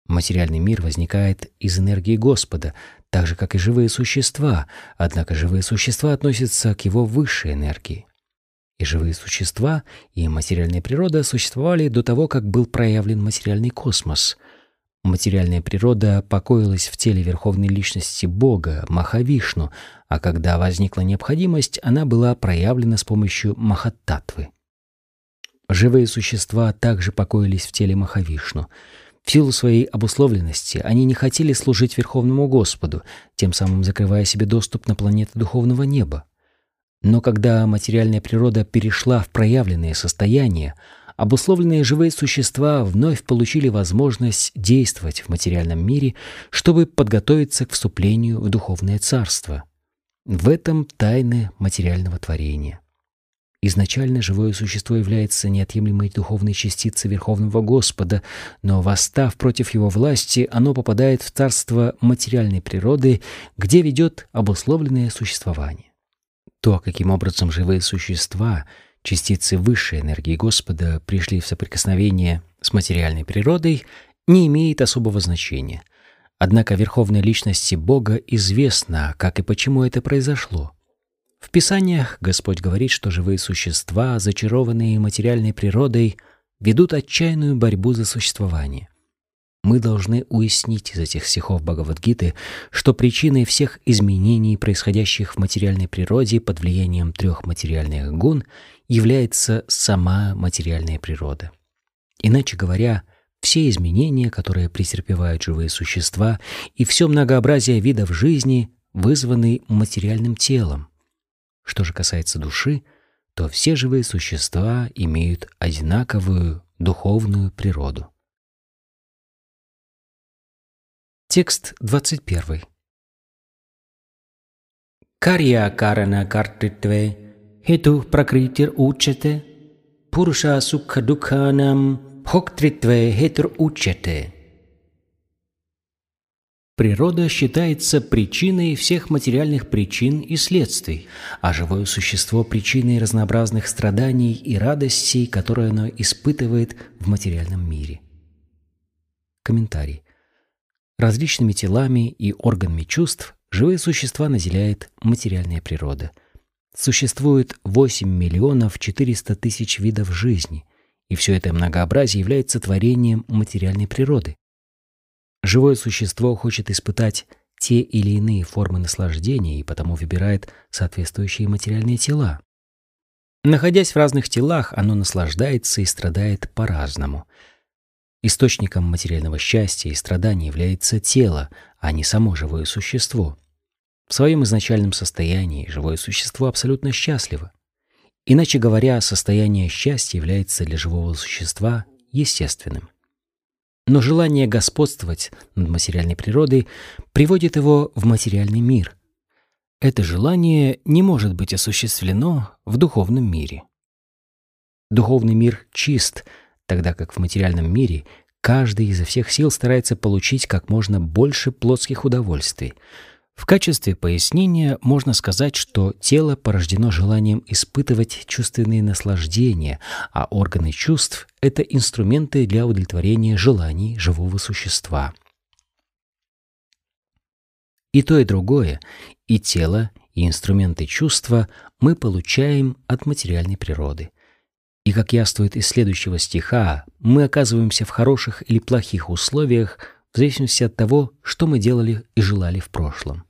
Материальный мир возникает из энергии Господа, так же, как и живые существа, однако живые существа относятся к его высшей энергии. И живые существа, и материальная природа существовали до того, как был проявлен материальный космос. Материальная природа покоилась в теле Верховной Личности Бога, Махавишну, а когда возникла необходимость, она была проявлена с помощью Махаттатвы. Живые существа также покоились в теле Махавишну — в силу своей обусловленности они не хотели служить Верховному Господу, тем самым закрывая себе доступ на планеты духовного неба. Но когда материальная природа перешла в проявленное состояние, обусловленные живые существа вновь получили возможность действовать в материальном мире, чтобы подготовиться к вступлению в духовное царство. В этом тайны материального творения. Изначально живое существо является неотъемлемой духовной частицей Верховного Господа, но, восстав против его власти, оно попадает в царство материальной природы, где ведет обусловленное существование. То, каким образом живые существа, частицы высшей энергии Господа, пришли в соприкосновение с материальной природой, не имеет особого значения. Однако Верховной Личности Бога известно, как и почему это произошло. В Писаниях Господь говорит, что живые существа, зачарованные материальной природой, ведут отчаянную борьбу за существование. Мы должны уяснить из этих стихов Бхагавадгиты, что причиной всех изменений, происходящих в материальной природе под влиянием трех материальных гун, является сама материальная природа. Иначе говоря, все изменения, которые претерпевают живые существа, и все многообразие видов жизни вызваны материальным телом. Что же касается души, то все живые существа имеют одинаковую духовную природу. Текст 21. Карья карана картитве хету пракритир учете пуруша сукха дукханам бхоктритве хетур учете. Природа считается причиной всех материальных причин и следствий, а живое существо – причиной разнообразных страданий и радостей, которые оно испытывает в материальном мире. Комментарий. Различными телами и органами чувств живые существа наделяет материальная природа. Существует 8 миллионов 400 тысяч видов жизни, и все это многообразие является творением материальной природы. Живое существо хочет испытать те или иные формы наслаждения и потому выбирает соответствующие материальные тела. Находясь в разных телах, оно наслаждается и страдает по-разному – Источником материального счастья и страданий является тело, а не само живое существо. В своем изначальном состоянии живое существо абсолютно счастливо. Иначе говоря, состояние счастья является для живого существа естественным. Но желание господствовать над материальной природой приводит его в материальный мир. Это желание не может быть осуществлено в духовном мире. Духовный мир чист – тогда как в материальном мире каждый изо всех сил старается получить как можно больше плотских удовольствий. В качестве пояснения можно сказать, что тело порождено желанием испытывать чувственные наслаждения, а органы чувств — это инструменты для удовлетворения желаний живого существа. И то, и другое, и тело, и инструменты чувства мы получаем от материальной природы. И, как яствует из следующего стиха, мы оказываемся в хороших или плохих условиях в зависимости от того, что мы делали и желали в прошлом.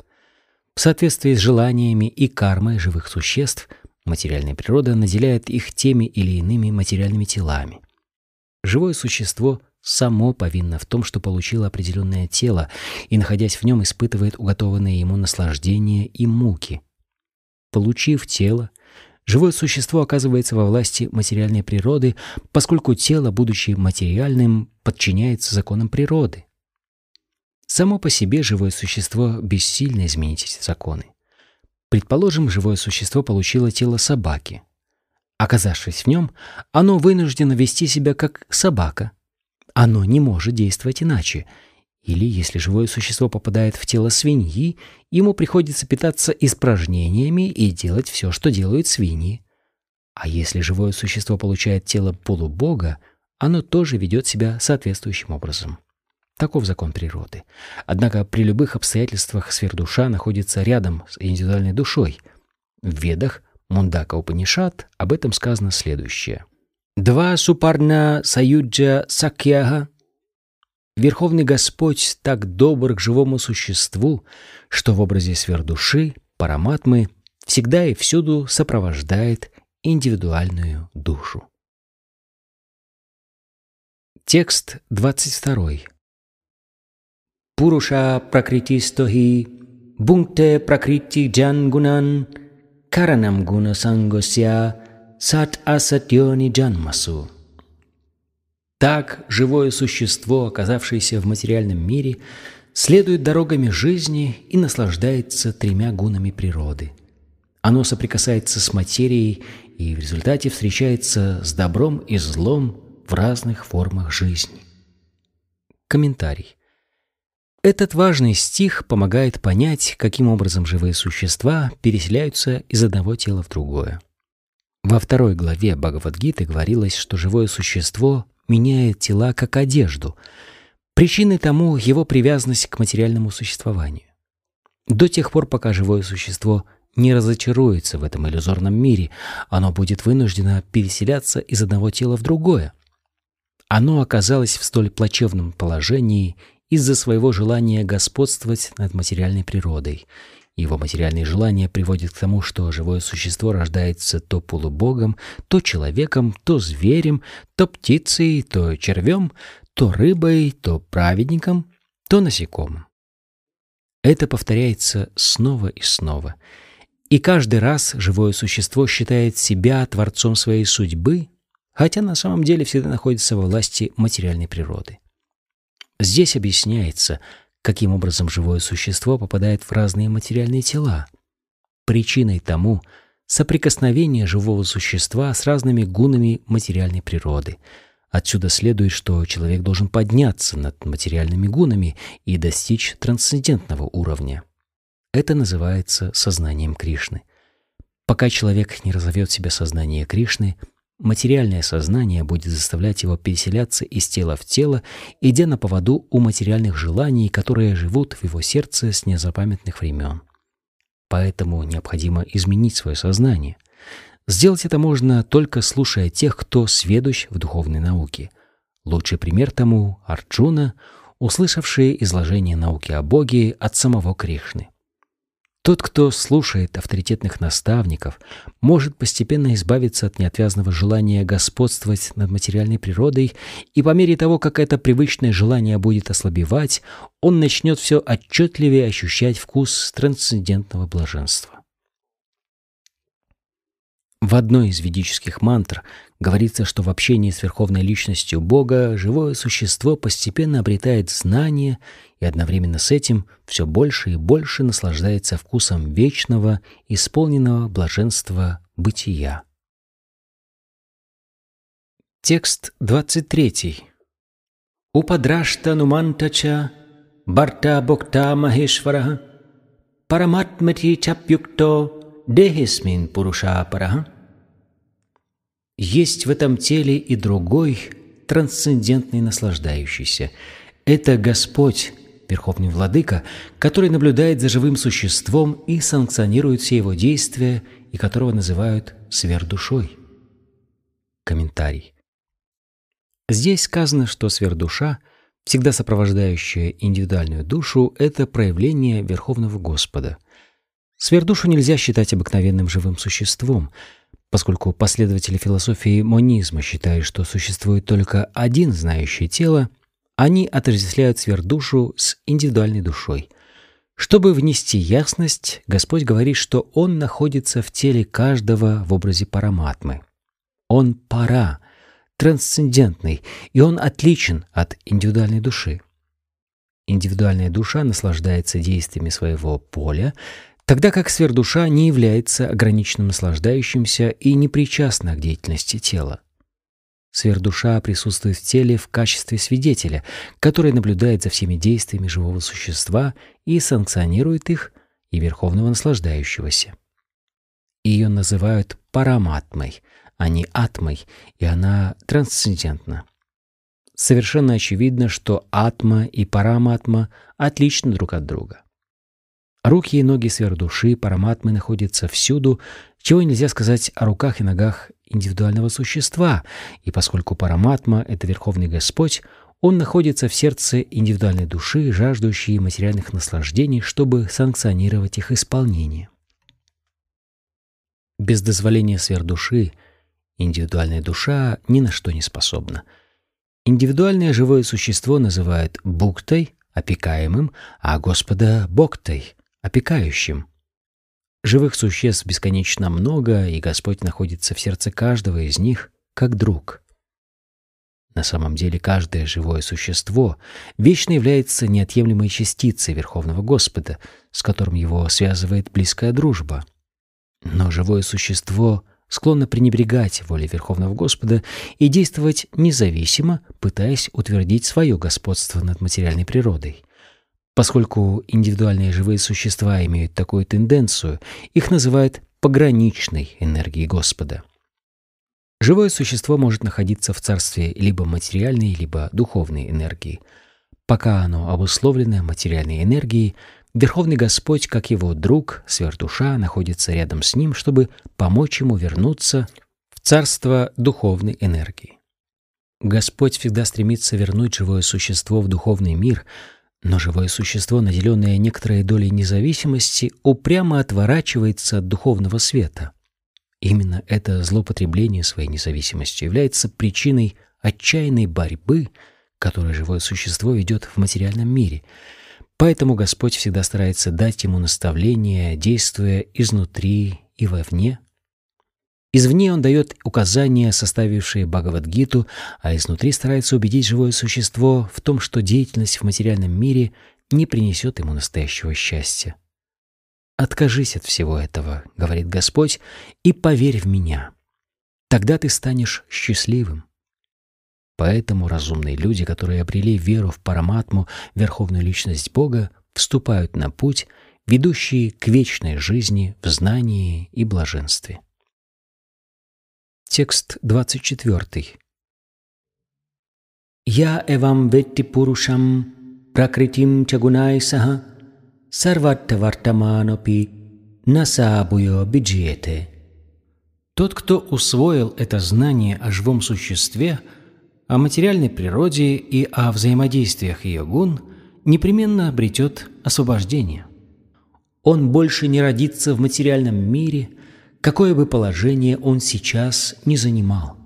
В соответствии с желаниями и кармой живых существ, материальная природа наделяет их теми или иными материальными телами. Живое существо само повинно в том, что получило определенное тело и, находясь в нем, испытывает уготованные ему наслаждения и муки. Получив тело, Живое существо оказывается во власти материальной природы, поскольку тело, будучи материальным, подчиняется законам природы. Само по себе живое существо бессильно изменить эти законы. Предположим, живое существо получило тело собаки. Оказавшись в нем, оно вынуждено вести себя как собака. Оно не может действовать иначе, или, если живое существо попадает в тело свиньи, ему приходится питаться испражнениями и делать все, что делают свиньи. А если живое существо получает тело полубога, оно тоже ведет себя соответствующим образом. Таков закон природы. Однако при любых обстоятельствах сверхдуша находится рядом с индивидуальной душой. В Ведах Мундака Упанишат об этом сказано следующее. «Два супарна саюджа сакьяха Верховный Господь так добр к живому существу, что в образе сверхдуши, параматмы, всегда и всюду сопровождает индивидуальную душу. Текст 22. Пуруша пракритистоhi бункте пракрити джангунан каранам гуна сангосya сат асатьони джанмасу. Так живое существо, оказавшееся в материальном мире, следует дорогами жизни и наслаждается тремя гунами природы. Оно соприкасается с материей и в результате встречается с добром и злом в разных формах жизни. Комментарий. Этот важный стих помогает понять, каким образом живые существа переселяются из одного тела в другое. Во второй главе Бхагавадгиты говорилось, что живое существо меняет тела как одежду. Причиной тому его привязанность к материальному существованию. До тех пор, пока живое существо не разочаруется в этом иллюзорном мире, оно будет вынуждено переселяться из одного тела в другое. Оно оказалось в столь плачевном положении из-за своего желания господствовать над материальной природой. Его материальные желания приводят к тому, что живое существо рождается то полубогом, то человеком, то зверем, то птицей, то червем, то рыбой, то праведником, то насекомым. Это повторяется снова и снова. И каждый раз живое существо считает себя творцом своей судьбы, хотя на самом деле всегда находится во власти материальной природы. Здесь объясняется, каким образом живое существо попадает в разные материальные тела. Причиной тому соприкосновение живого существа с разными гунами материальной природы – Отсюда следует, что человек должен подняться над материальными гунами и достичь трансцендентного уровня. Это называется сознанием Кришны. Пока человек не разовьет в себе сознание Кришны, материальное сознание будет заставлять его переселяться из тела в тело, идя на поводу у материальных желаний, которые живут в его сердце с незапамятных времен. Поэтому необходимо изменить свое сознание. Сделать это можно только слушая тех, кто сведущ в духовной науке. Лучший пример тому — Арджуна, услышавший изложение науки о Боге от самого Кришны. Тот, кто слушает авторитетных наставников, может постепенно избавиться от неотвязного желания господствовать над материальной природой, и по мере того, как это привычное желание будет ослабевать, он начнет все отчетливее ощущать вкус трансцендентного блаженства. В одной из ведических мантр говорится, что в общении с Верховной Личностью Бога живое существо постепенно обретает знание и одновременно с этим все больше и больше наслаждается вкусом вечного, исполненного блаженства бытия. Текст 23. Упадрашта нумантача барта бокта махешвара параматмати чапюкто дехисмин пурушапараха есть в этом теле и другой, трансцендентный наслаждающийся. Это Господь, Верховный Владыка, который наблюдает за живым существом и санкционирует все его действия, и которого называют сверхдушой. Комментарий. Здесь сказано, что сверхдуша, всегда сопровождающая индивидуальную душу, это проявление Верховного Господа. Сверхдушу нельзя считать обыкновенным живым существом – поскольку последователи философии монизма считают, что существует только один знающий тело, они отождествляют сверхдушу с индивидуальной душой. Чтобы внести ясность, Господь говорит, что Он находится в теле каждого в образе параматмы. Он пара, трансцендентный, и Он отличен от индивидуальной души. Индивидуальная душа наслаждается действиями своего поля, тогда как сверхдуша не является ограниченным наслаждающимся и не причастна к деятельности тела. Сверхдуша присутствует в теле в качестве свидетеля, который наблюдает за всеми действиями живого существа и санкционирует их, и верховного наслаждающегося. Ее называют параматмой, а не атмой, и она трансцендентна. Совершенно очевидно, что атма и параматма отличны друг от друга. Руки и ноги сверхдуши, параматмы находятся всюду, чего нельзя сказать о руках и ногах индивидуального существа, и поскольку параматма — это Верховный Господь, он находится в сердце индивидуальной души, жаждущей материальных наслаждений, чтобы санкционировать их исполнение. Без дозволения сверхдуши индивидуальная душа ни на что не способна. Индивидуальное живое существо называют буктой, опекаемым, а Господа — боктой — опекающим. Живых существ бесконечно много, и Господь находится в сердце каждого из них как друг. На самом деле каждое живое существо вечно является неотъемлемой частицей Верховного Господа, с которым его связывает близкая дружба. Но живое существо склонно пренебрегать воле Верховного Господа и действовать независимо, пытаясь утвердить свое господство над материальной природой. Поскольку индивидуальные живые существа имеют такую тенденцию, их называют пограничной энергией Господа. Живое существо может находиться в царстве либо материальной, либо духовной энергии. Пока оно обусловлено материальной энергией, Верховный Господь, как его друг, сверхдуша, находится рядом с ним, чтобы помочь ему вернуться в царство духовной энергии. Господь всегда стремится вернуть живое существо в духовный мир, но живое существо, наделенное некоторой долей независимости, упрямо отворачивается от духовного света. Именно это злоупотребление своей независимостью является причиной отчаянной борьбы, которую живое существо ведет в материальном мире. Поэтому Господь всегда старается дать ему наставления, действуя изнутри и вовне. Извне он дает указания, составившие Бхагавадгиту, а изнутри старается убедить живое существо в том, что деятельность в материальном мире не принесет ему настоящего счастья. «Откажись от всего этого», — говорит Господь, — «и поверь в Меня. Тогда ты станешь счастливым». Поэтому разумные люди, которые обрели веру в Параматму, Верховную Личность Бога, вступают на путь, ведущий к вечной жизни в знании и блаженстве. Текст 24. Я эвам ветти пурушам пракритим чагунай саха сарваттавартаманопи насабуё биджиете. Тот, кто усвоил это знание о живом существе, о материальной природе и о взаимодействиях ее гун, непременно обретет освобождение. Он больше не родится в материальном мире, какое бы положение он сейчас не занимал.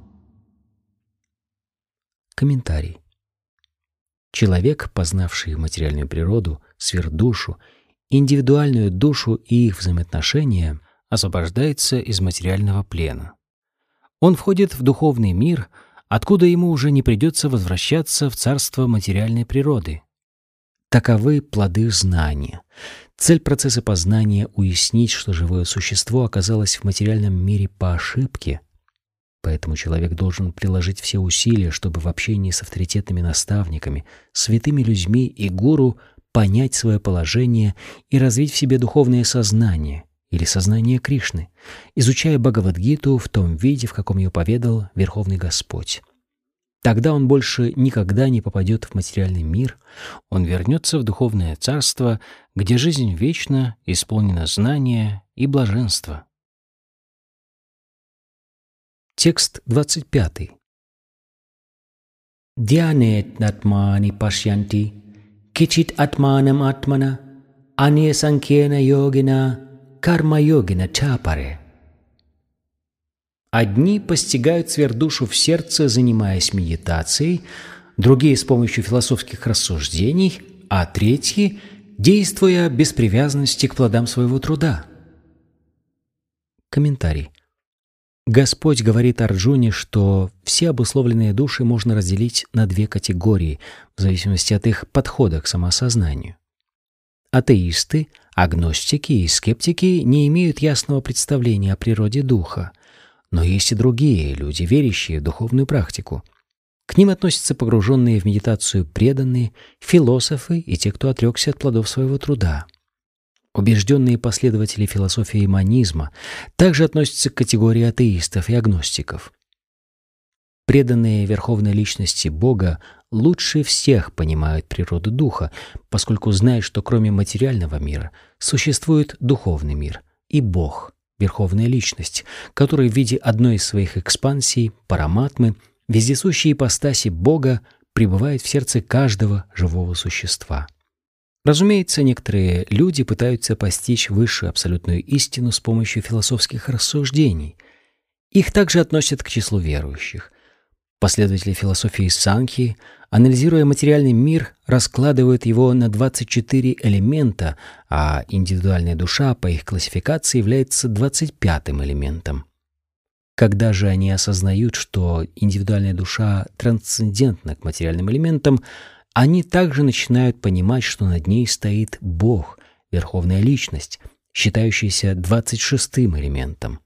Комментарий. Человек, познавший материальную природу, сверхдушу индивидуальную душу и их взаимоотношения, освобождается из материального плена. Он входит в духовный мир, откуда ему уже не придется возвращаться в царство материальной природы. Таковы плоды знания. Цель процесса познания — уяснить, что живое существо оказалось в материальном мире по ошибке. Поэтому человек должен приложить все усилия, чтобы в общении с авторитетными наставниками, святыми людьми и гуру понять свое положение и развить в себе духовное сознание или сознание Кришны, изучая Бхагавадгиту в том виде, в каком ее поведал Верховный Господь. Тогда он больше никогда не попадет в материальный мир, он вернется в духовное царство, где жизнь вечна, исполнена знания и блаженства. Текст 25. Дьянет натмани пашьянти Кичит атманам атмана, ане санкена йогина, карма йогина чапаре. Одни постигают сверхдушу в сердце, занимаясь медитацией, другие с помощью философских рассуждений, а третьи – действуя без привязанности к плодам своего труда. Комментарий. Господь говорит Арджуне, что все обусловленные души можно разделить на две категории в зависимости от их подхода к самосознанию. Атеисты, агностики и скептики не имеют ясного представления о природе духа, но есть и другие люди, верящие в духовную практику. К ним относятся погруженные в медитацию преданные, философы и те, кто отрекся от плодов своего труда – Убежденные последователи философии манизма также относятся к категории атеистов и агностиков. Преданные верховной личности Бога лучше всех понимают природу духа, поскольку знают, что кроме материального мира существует духовный мир и Бог, верховная личность, который в виде одной из своих экспансий, параматмы, вездесущей ипостаси Бога, пребывает в сердце каждого живого существа. Разумеется, некоторые люди пытаются постичь высшую абсолютную истину с помощью философских рассуждений. Их также относят к числу верующих. Последователи философии Санхи, анализируя материальный мир, раскладывают его на 24 элемента, а индивидуальная душа по их классификации является 25-м элементом. Когда же они осознают, что индивидуальная душа трансцендентна к материальным элементам, они также начинают понимать, что над ней стоит Бог, Верховная Личность, считающаяся двадцать шестым элементом.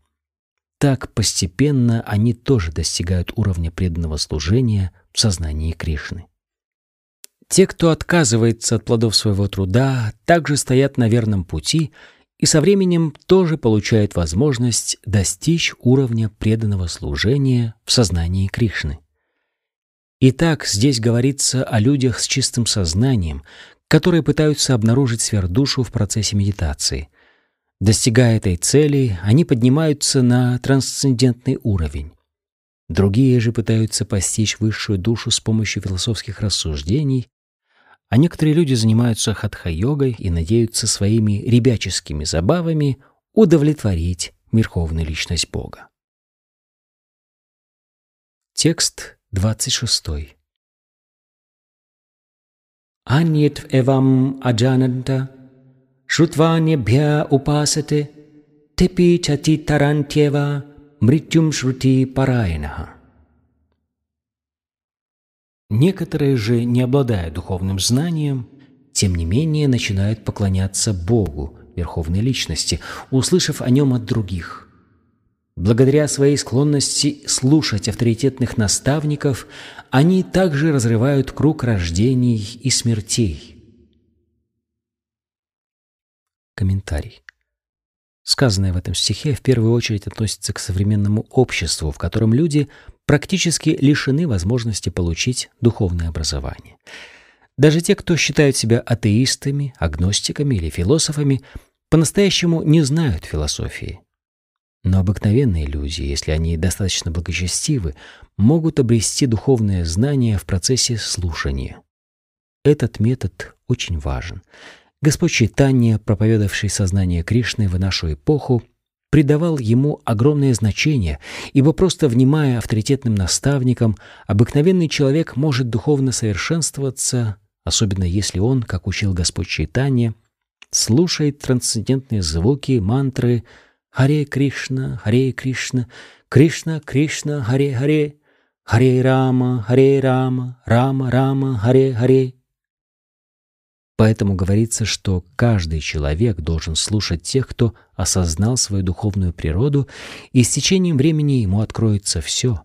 Так постепенно они тоже достигают уровня преданного служения в сознании Кришны. Те, кто отказывается от плодов своего труда, также стоят на верном пути и со временем тоже получают возможность достичь уровня преданного служения в сознании Кришны. Итак, здесь говорится о людях с чистым сознанием, которые пытаются обнаружить сверхдушу в процессе медитации. Достигая этой цели, они поднимаются на трансцендентный уровень. Другие же пытаются постичь высшую душу с помощью философских рассуждений, а некоторые люди занимаются хатха-йогой и надеются своими ребяческими забавами удовлетворить верховную личность Бога. Текст 26. Аньет эвам аджананта, упасате, тепи чати тарантьева, мритюм шрути параинаха. Некоторые же, не обладая духовным знанием, тем не менее начинают поклоняться Богу, Верховной Личности, услышав о нем от других. Благодаря своей склонности слушать авторитетных наставников, они также разрывают круг рождений и смертей. Комментарий. Сказанное в этом стихе в первую очередь относится к современному обществу, в котором люди практически лишены возможности получить духовное образование. Даже те, кто считают себя атеистами, агностиками или философами, по-настоящему не знают философии. Но обыкновенные люди, если они достаточно благочестивы, могут обрести духовное знание в процессе слушания. Этот метод очень важен — Господь Чайтанья, проповедовавший сознание Кришны в нашу эпоху, придавал ему огромное значение, ибо просто внимая авторитетным наставникам, обыкновенный человек может духовно совершенствоваться, особенно если он, как учил Господь Чайтанья, слушает трансцендентные звуки, мантры «Харе Кришна, Харе Кришна, Кришна, Кришна, Харе Харе, Харе Рама, Харе Рама, Рама, Рама, Харе Харе». Поэтому говорится, что каждый человек должен слушать тех, кто осознал свою духовную природу, и с течением времени ему откроется все.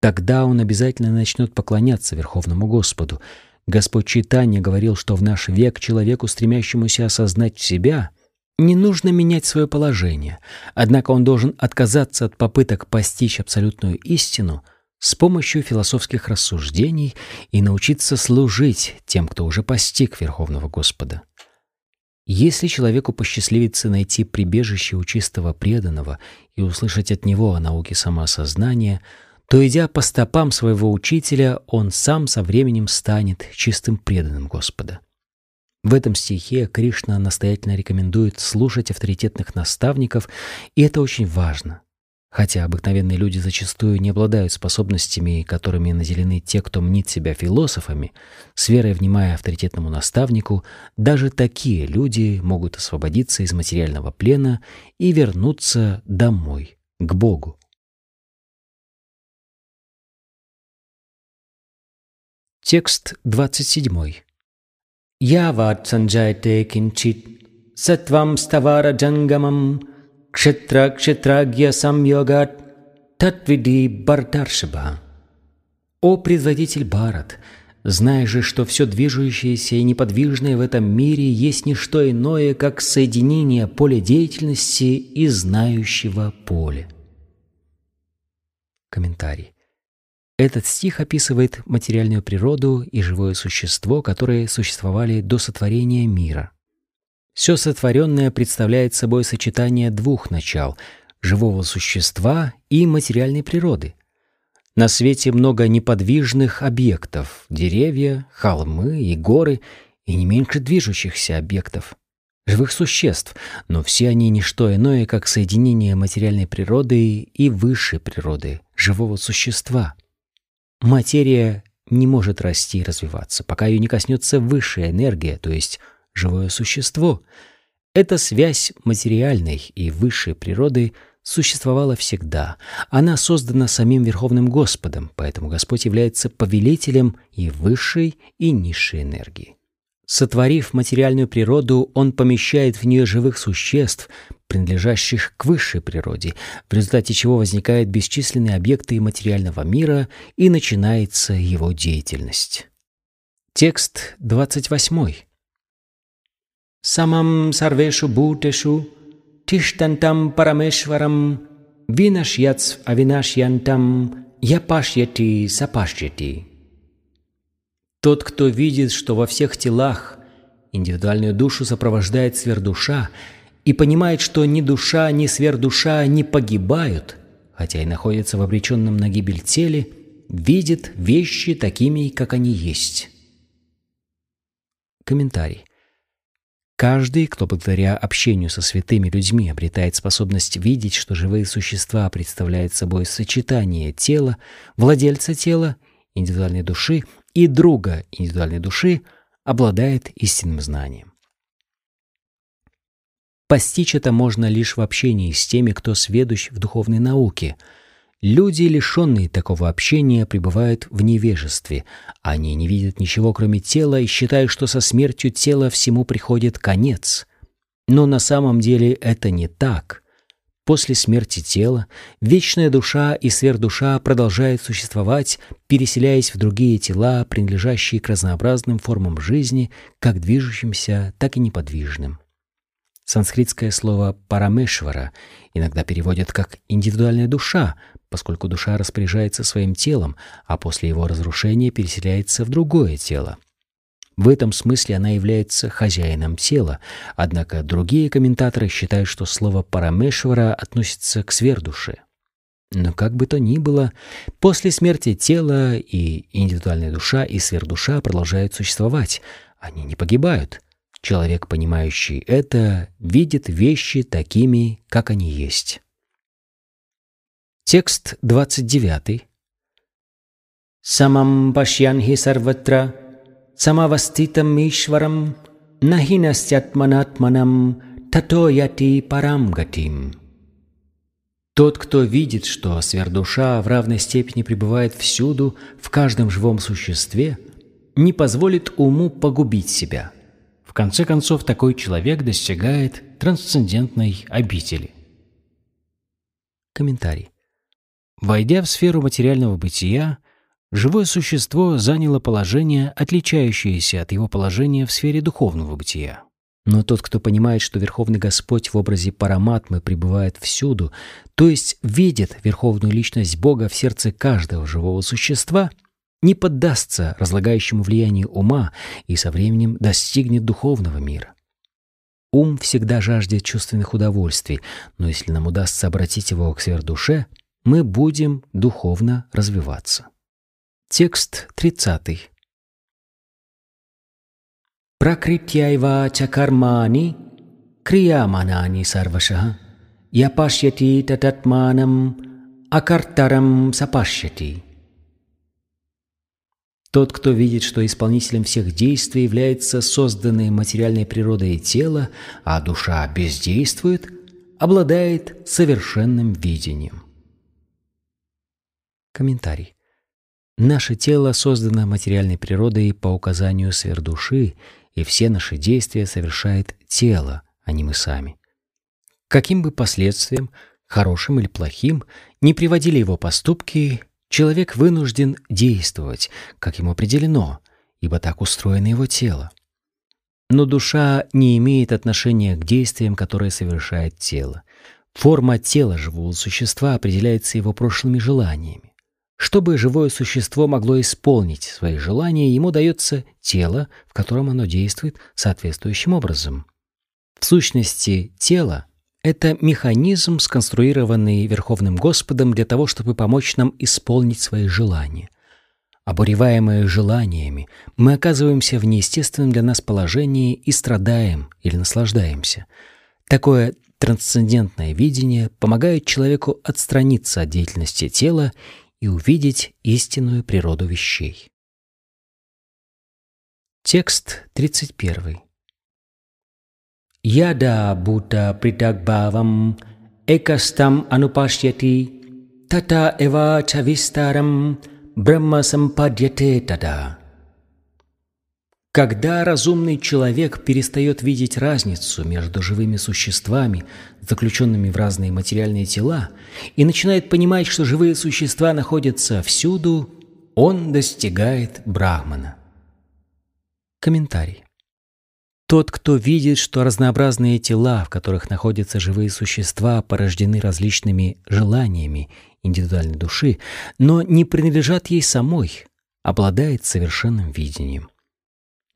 Тогда он обязательно начнет поклоняться Верховному Господу. Господь Читания говорил, что в наш век человеку, стремящемуся осознать себя, не нужно менять свое положение, однако он должен отказаться от попыток постичь абсолютную истину — с помощью философских рассуждений и научиться служить тем, кто уже постиг Верховного Господа. Если человеку посчастливится найти прибежище у чистого преданного и услышать от него о науке самоосознания, то, идя по стопам своего учителя, он сам со временем станет чистым преданным Господа. В этом стихе Кришна настоятельно рекомендует слушать авторитетных наставников, и это очень важно. Хотя обыкновенные люди зачастую не обладают способностями, которыми наделены те, кто мнит себя философами, с верой внимая авторитетному наставнику, даже такие люди могут освободиться из материального плена и вернуться домой, к Богу. Текст 27. Яват санджайте кинчит сатвам ставара джангамам Кшетра кшетрагья самьогат татвиди бардаршиба. О предводитель Барат, знай же, что все движущееся и неподвижное в этом мире есть не что иное, как соединение поля деятельности и знающего поля. Комментарий. Этот стих описывает материальную природу и живое существо, которые существовали до сотворения мира. Все сотворенное представляет собой сочетание двух начал — живого существа и материальной природы. На свете много неподвижных объектов — деревья, холмы и горы, и не меньше движущихся объектов — живых существ, но все они не что иное, как соединение материальной природы и высшей природы, живого существа. Материя не может расти и развиваться, пока ее не коснется высшая энергия, то есть — живое существо. Эта связь материальной и высшей природы существовала всегда. Она создана самим Верховным Господом, поэтому Господь является повелителем и высшей, и низшей энергии. Сотворив материальную природу, Он помещает в нее живых существ, принадлежащих к высшей природе, в результате чего возникают бесчисленные объекты материального мира и начинается его деятельность. Текст 28 самам сарвешу бутешу тиштантам парамешварам винашьяц авинашьянтам япашьяти сапашьяти. Тот, кто видит, что во всех телах индивидуальную душу сопровождает сверхдуша и понимает, что ни душа, ни сверхдуша не погибают, хотя и находится в обреченном на гибель теле, видит вещи такими, как они есть. Комментарий. Каждый, кто благодаря общению со святыми людьми обретает способность видеть, что живые существа представляют собой сочетание тела, владельца тела, индивидуальной души и друга индивидуальной души, обладает истинным знанием. Постичь это можно лишь в общении с теми, кто сведущ в духовной науке. Люди, лишенные такого общения, пребывают в невежестве. Они не видят ничего, кроме тела, и считают, что со смертью тела всему приходит конец. Но на самом деле это не так. После смерти тела вечная душа и сверхдуша продолжают существовать, переселяясь в другие тела, принадлежащие к разнообразным формам жизни, как движущимся, так и неподвижным. Санскритское слово «парамешвара» иногда переводят как «индивидуальная душа», поскольку душа распоряжается своим телом, а после его разрушения переселяется в другое тело. В этом смысле она является хозяином тела, однако другие комментаторы считают, что слово «парамешвара» относится к сверхдуше. Но как бы то ни было, после смерти тела и индивидуальная душа и сверхдуша продолжают существовать, они не погибают — Человек, понимающий это, видит вещи такими, как они есть. Текст 29. Самам пашьянхи сарватра, самаваститам ишварам, нахинастятманатманам, тато яти парам гатим. Тот, кто видит, что сверхдуша в равной степени пребывает всюду, в каждом живом существе, не позволит уму погубить себя – конце концов, такой человек достигает трансцендентной обители. Комментарий. Войдя в сферу материального бытия, живое существо заняло положение, отличающееся от его положения в сфере духовного бытия. Но тот, кто понимает, что Верховный Господь в образе параматмы пребывает всюду, то есть видит Верховную Личность Бога в сердце каждого живого существа – не поддастся разлагающему влиянию ума и со временем достигнет духовного мира. Ум всегда жаждет чувственных удовольствий, но если нам удастся обратить его к сверхдуше, мы будем духовно развиваться. Текст 30. Пракритьяйва чакармани крияманани сарвашаха япашьяти тататманам акартарам сапашьяти. Тот, кто видит, что исполнителем всех действий является созданное материальной природой тело, а душа бездействует, обладает совершенным видением. Комментарий. Наше тело создано материальной природой по указанию сверхдуши, и все наши действия совершает тело, а не мы сами. Каким бы последствиям, хорошим или плохим, не приводили его поступки, Человек вынужден действовать, как ему определено, ибо так устроено его тело. Но душа не имеет отношения к действиям, которые совершает тело. Форма тела живого существа определяется его прошлыми желаниями. Чтобы живое существо могло исполнить свои желания, ему дается тело, в котором оно действует соответствующим образом. В сущности, тело это механизм, сконструированный Верховным Господом для того, чтобы помочь нам исполнить свои желания. Обуреваемые желаниями, мы оказываемся в неестественном для нас положении и страдаем или наслаждаемся. Такое трансцендентное видение помогает человеку отстраниться от деятельности тела и увидеть истинную природу вещей. Текст 31. Yada Bhuta Pritagбhavam Ekastam Anupashyati Tata Eva Chavistaram Брахма Сампадьяте Тада. Когда разумный человек перестает видеть разницу между живыми существами, заключенными в разные материальные тела, и начинает понимать, что живые существа находятся всюду, он достигает Брахмана. Комментарий. Тот, кто видит, что разнообразные тела, в которых находятся живые существа, порождены различными желаниями индивидуальной души, но не принадлежат ей самой, обладает совершенным видением.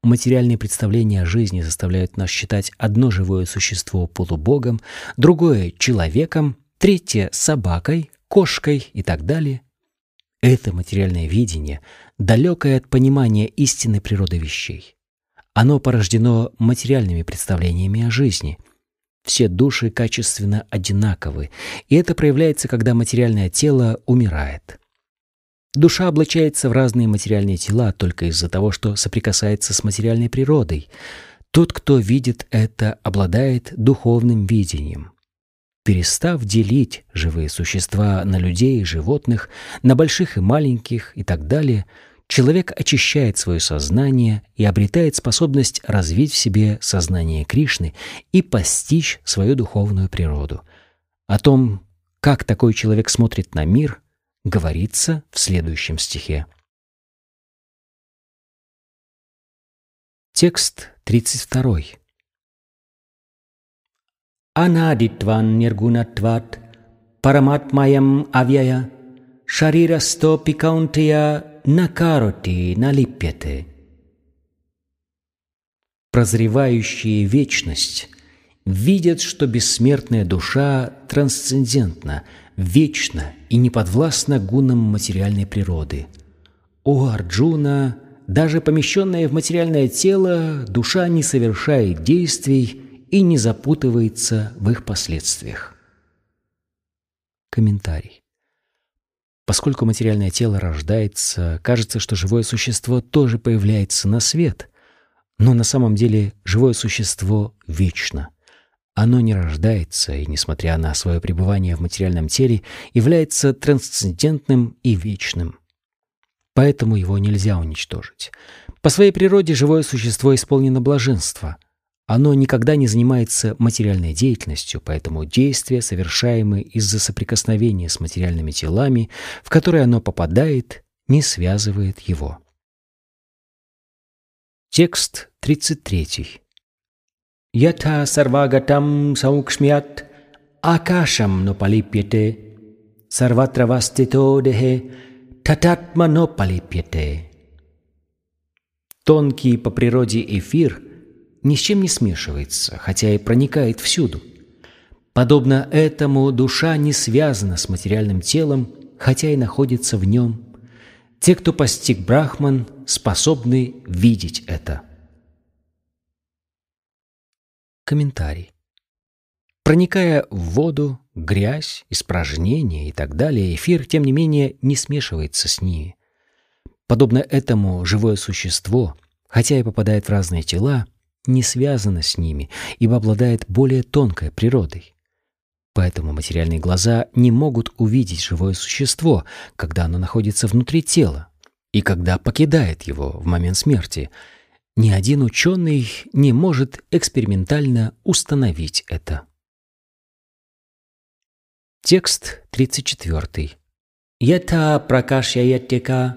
Материальные представления о жизни заставляют нас считать одно живое существо полубогом, другое — человеком, третье — собакой, кошкой и так далее. Это материальное видение, далекое от понимания истинной природы вещей. Оно порождено материальными представлениями о жизни. Все души качественно одинаковы, и это проявляется, когда материальное тело умирает. Душа облачается в разные материальные тела только из-за того, что соприкасается с материальной природой. Тот, кто видит это, обладает духовным видением. Перестав делить живые существа на людей и животных, на больших и маленьких и так далее, человек очищает свое сознание и обретает способность развить в себе сознание Кришны и постичь свою духовную природу. О том, как такой человек смотрит на мир – говорится в следующем стихе. Текст 32. Анадитван ниргунатват параматмаям авьяя шарирасто пикаунтия накароти налипьяте. Прозревающие вечность видят, что бессмертная душа трансцендентна, вечна и не подвластна гунам материальной природы. О Арджуна, даже помещенная в материальное тело, душа не совершает действий и не запутывается в их последствиях. Комментарий. Поскольку материальное тело рождается, кажется, что живое существо тоже появляется на свет, но на самом деле живое существо вечно – оно не рождается и, несмотря на свое пребывание в материальном теле, является трансцендентным и вечным. Поэтому его нельзя уничтожить. По своей природе живое существо исполнено блаженства. Оно никогда не занимается материальной деятельностью, поэтому действия, совершаемые из-за соприкосновения с материальными телами, в которые оно попадает, не связывает его. Текст 33. Ятха сарвагатам саукшмят акашам нопалипьете сарватравастито дехе тататма нопалипьете. Тонкий по природе эфир ни с чем не смешивается, хотя и проникает всюду. Подобно этому душа не связана с материальным телом, хотя и находится в нем. Те, кто постиг Брахман, способны видеть это. Комментарий. Проникая в воду, грязь, испражнения и так далее, эфир, тем не менее, не смешивается с ними. Подобно этому живое существо, хотя и попадает в разные тела, не связано с ними, ибо обладает более тонкой природой. Поэтому материальные глаза не могут увидеть живое существо, когда оно находится внутри тела, и когда покидает его в момент смерти – ни один ученый не может экспериментально установить это. Текст 34. Ята пракашьяятека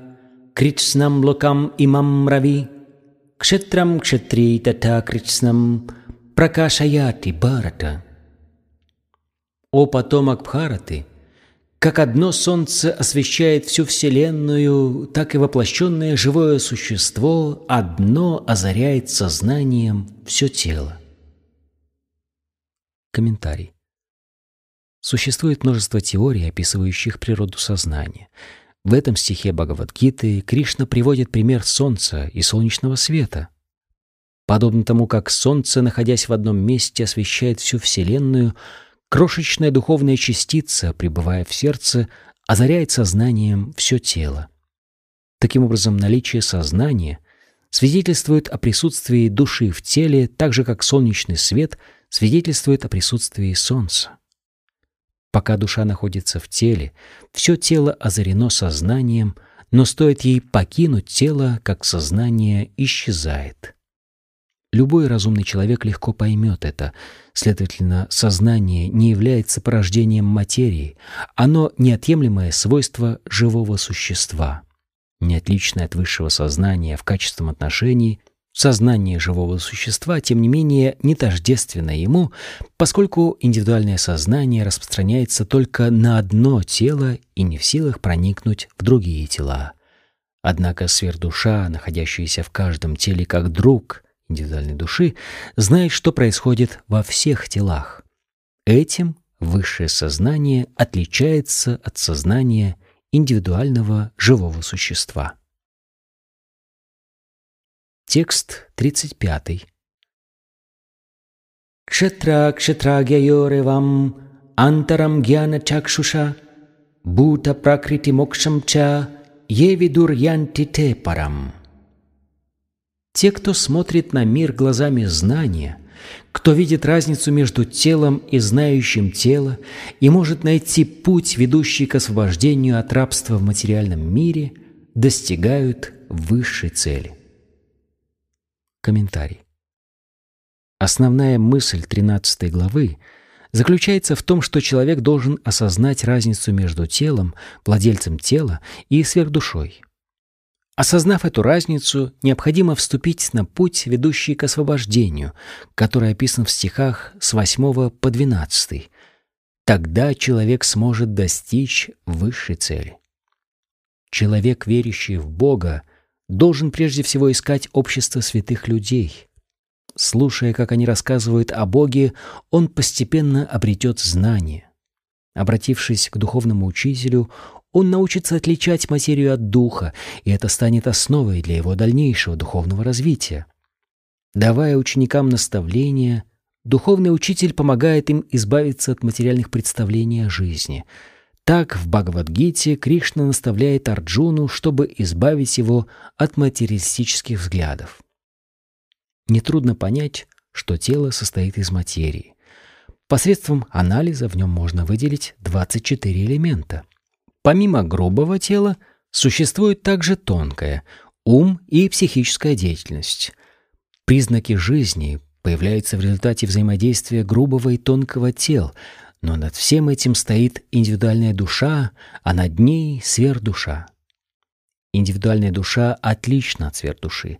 критснам локам имам рави кшетрам кшетри тата критснам пракашаяти барата. О потомок Бхараты, как одно солнце освещает всю Вселенную, так и воплощенное живое существо одно озаряет сознанием все тело. Комментарий. Существует множество теорий, описывающих природу сознания. В этом стихе Бхагавадгиты Кришна приводит пример Солнца и солнечного света. Подобно тому, как Солнце, находясь в одном месте, освещает всю Вселенную – Крошечная духовная частица, пребывая в сердце, озаряет сознанием все тело. Таким образом, наличие сознания свидетельствует о присутствии души в теле, так же как солнечный свет свидетельствует о присутствии солнца. Пока душа находится в теле, все тело озарено сознанием, но стоит ей покинуть тело, как сознание исчезает. Любой разумный человек легко поймет это. Следовательно, сознание не является порождением материи. Оно — неотъемлемое свойство живого существа. Не отличное от высшего сознания в качественном отношении, сознание живого существа, тем не менее, не тождественно ему, поскольку индивидуальное сознание распространяется только на одно тело и не в силах проникнуть в другие тела. Однако сверхдуша, находящаяся в каждом теле как друг — индивидуальной души знает, что происходит во всех телах. Этим Высшее сознание отличается от сознания индивидуального живого существа. Текст 35. Кшетра кшетрагьяйоревам антарам гьяна чакшуша бута пракрити мокшам ча евидур янти те парам. Те, кто смотрит на мир глазами знания, кто видит разницу между телом и знающим тело и может найти путь, ведущий к освобождению от рабства в материальном мире, достигают высшей цели. Комментарий. Основная мысль 13 главы заключается в том, что человек должен осознать разницу между телом, владельцем тела и сверхдушой – Осознав эту разницу, необходимо вступить на путь, ведущий к освобождению, который описан в стихах с 8 по 12. Тогда человек сможет достичь высшей цели. Человек, верящий в Бога, должен прежде всего искать общество святых людей. Слушая, как они рассказывают о Боге, он постепенно обретет знание. Обратившись к духовному учителю, он научится отличать материю от духа, и это станет основой для его дальнейшего духовного развития. Давая ученикам наставления, духовный учитель помогает им избавиться от материальных представлений о жизни. Так в Бхагавадгите Кришна наставляет Арджуну, чтобы избавить его от материалистических взглядов. Нетрудно понять, что тело состоит из материи. Посредством анализа в нем можно выделить 24 элемента — Помимо грубого тела, существует также тонкое – ум и психическая деятельность. Признаки жизни появляются в результате взаимодействия грубого и тонкого тел, но над всем этим стоит индивидуальная душа, а над ней – сверхдуша. Индивидуальная душа отлична от сверхдуши.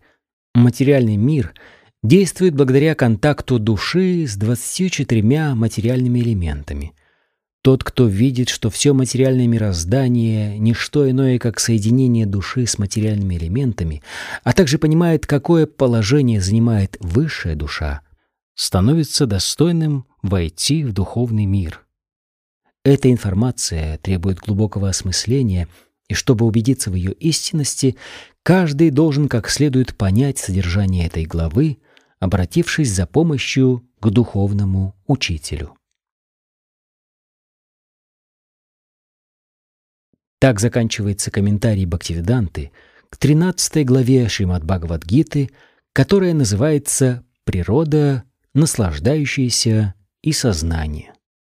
Материальный мир действует благодаря контакту души с 24 материальными элементами – тот, кто видит, что все материальное мироздание — не что иное, как соединение души с материальными элементами, а также понимает, какое положение занимает высшая душа, становится достойным войти в духовный мир. Эта информация требует глубокого осмысления, и чтобы убедиться в ее истинности, каждый должен как следует понять содержание этой главы, обратившись за помощью к духовному учителю. Так заканчивается комментарий Бхактивиданты к 13 главе Шримад Бхагавадгиты, которая называется «Природа, наслаждающаяся и сознание».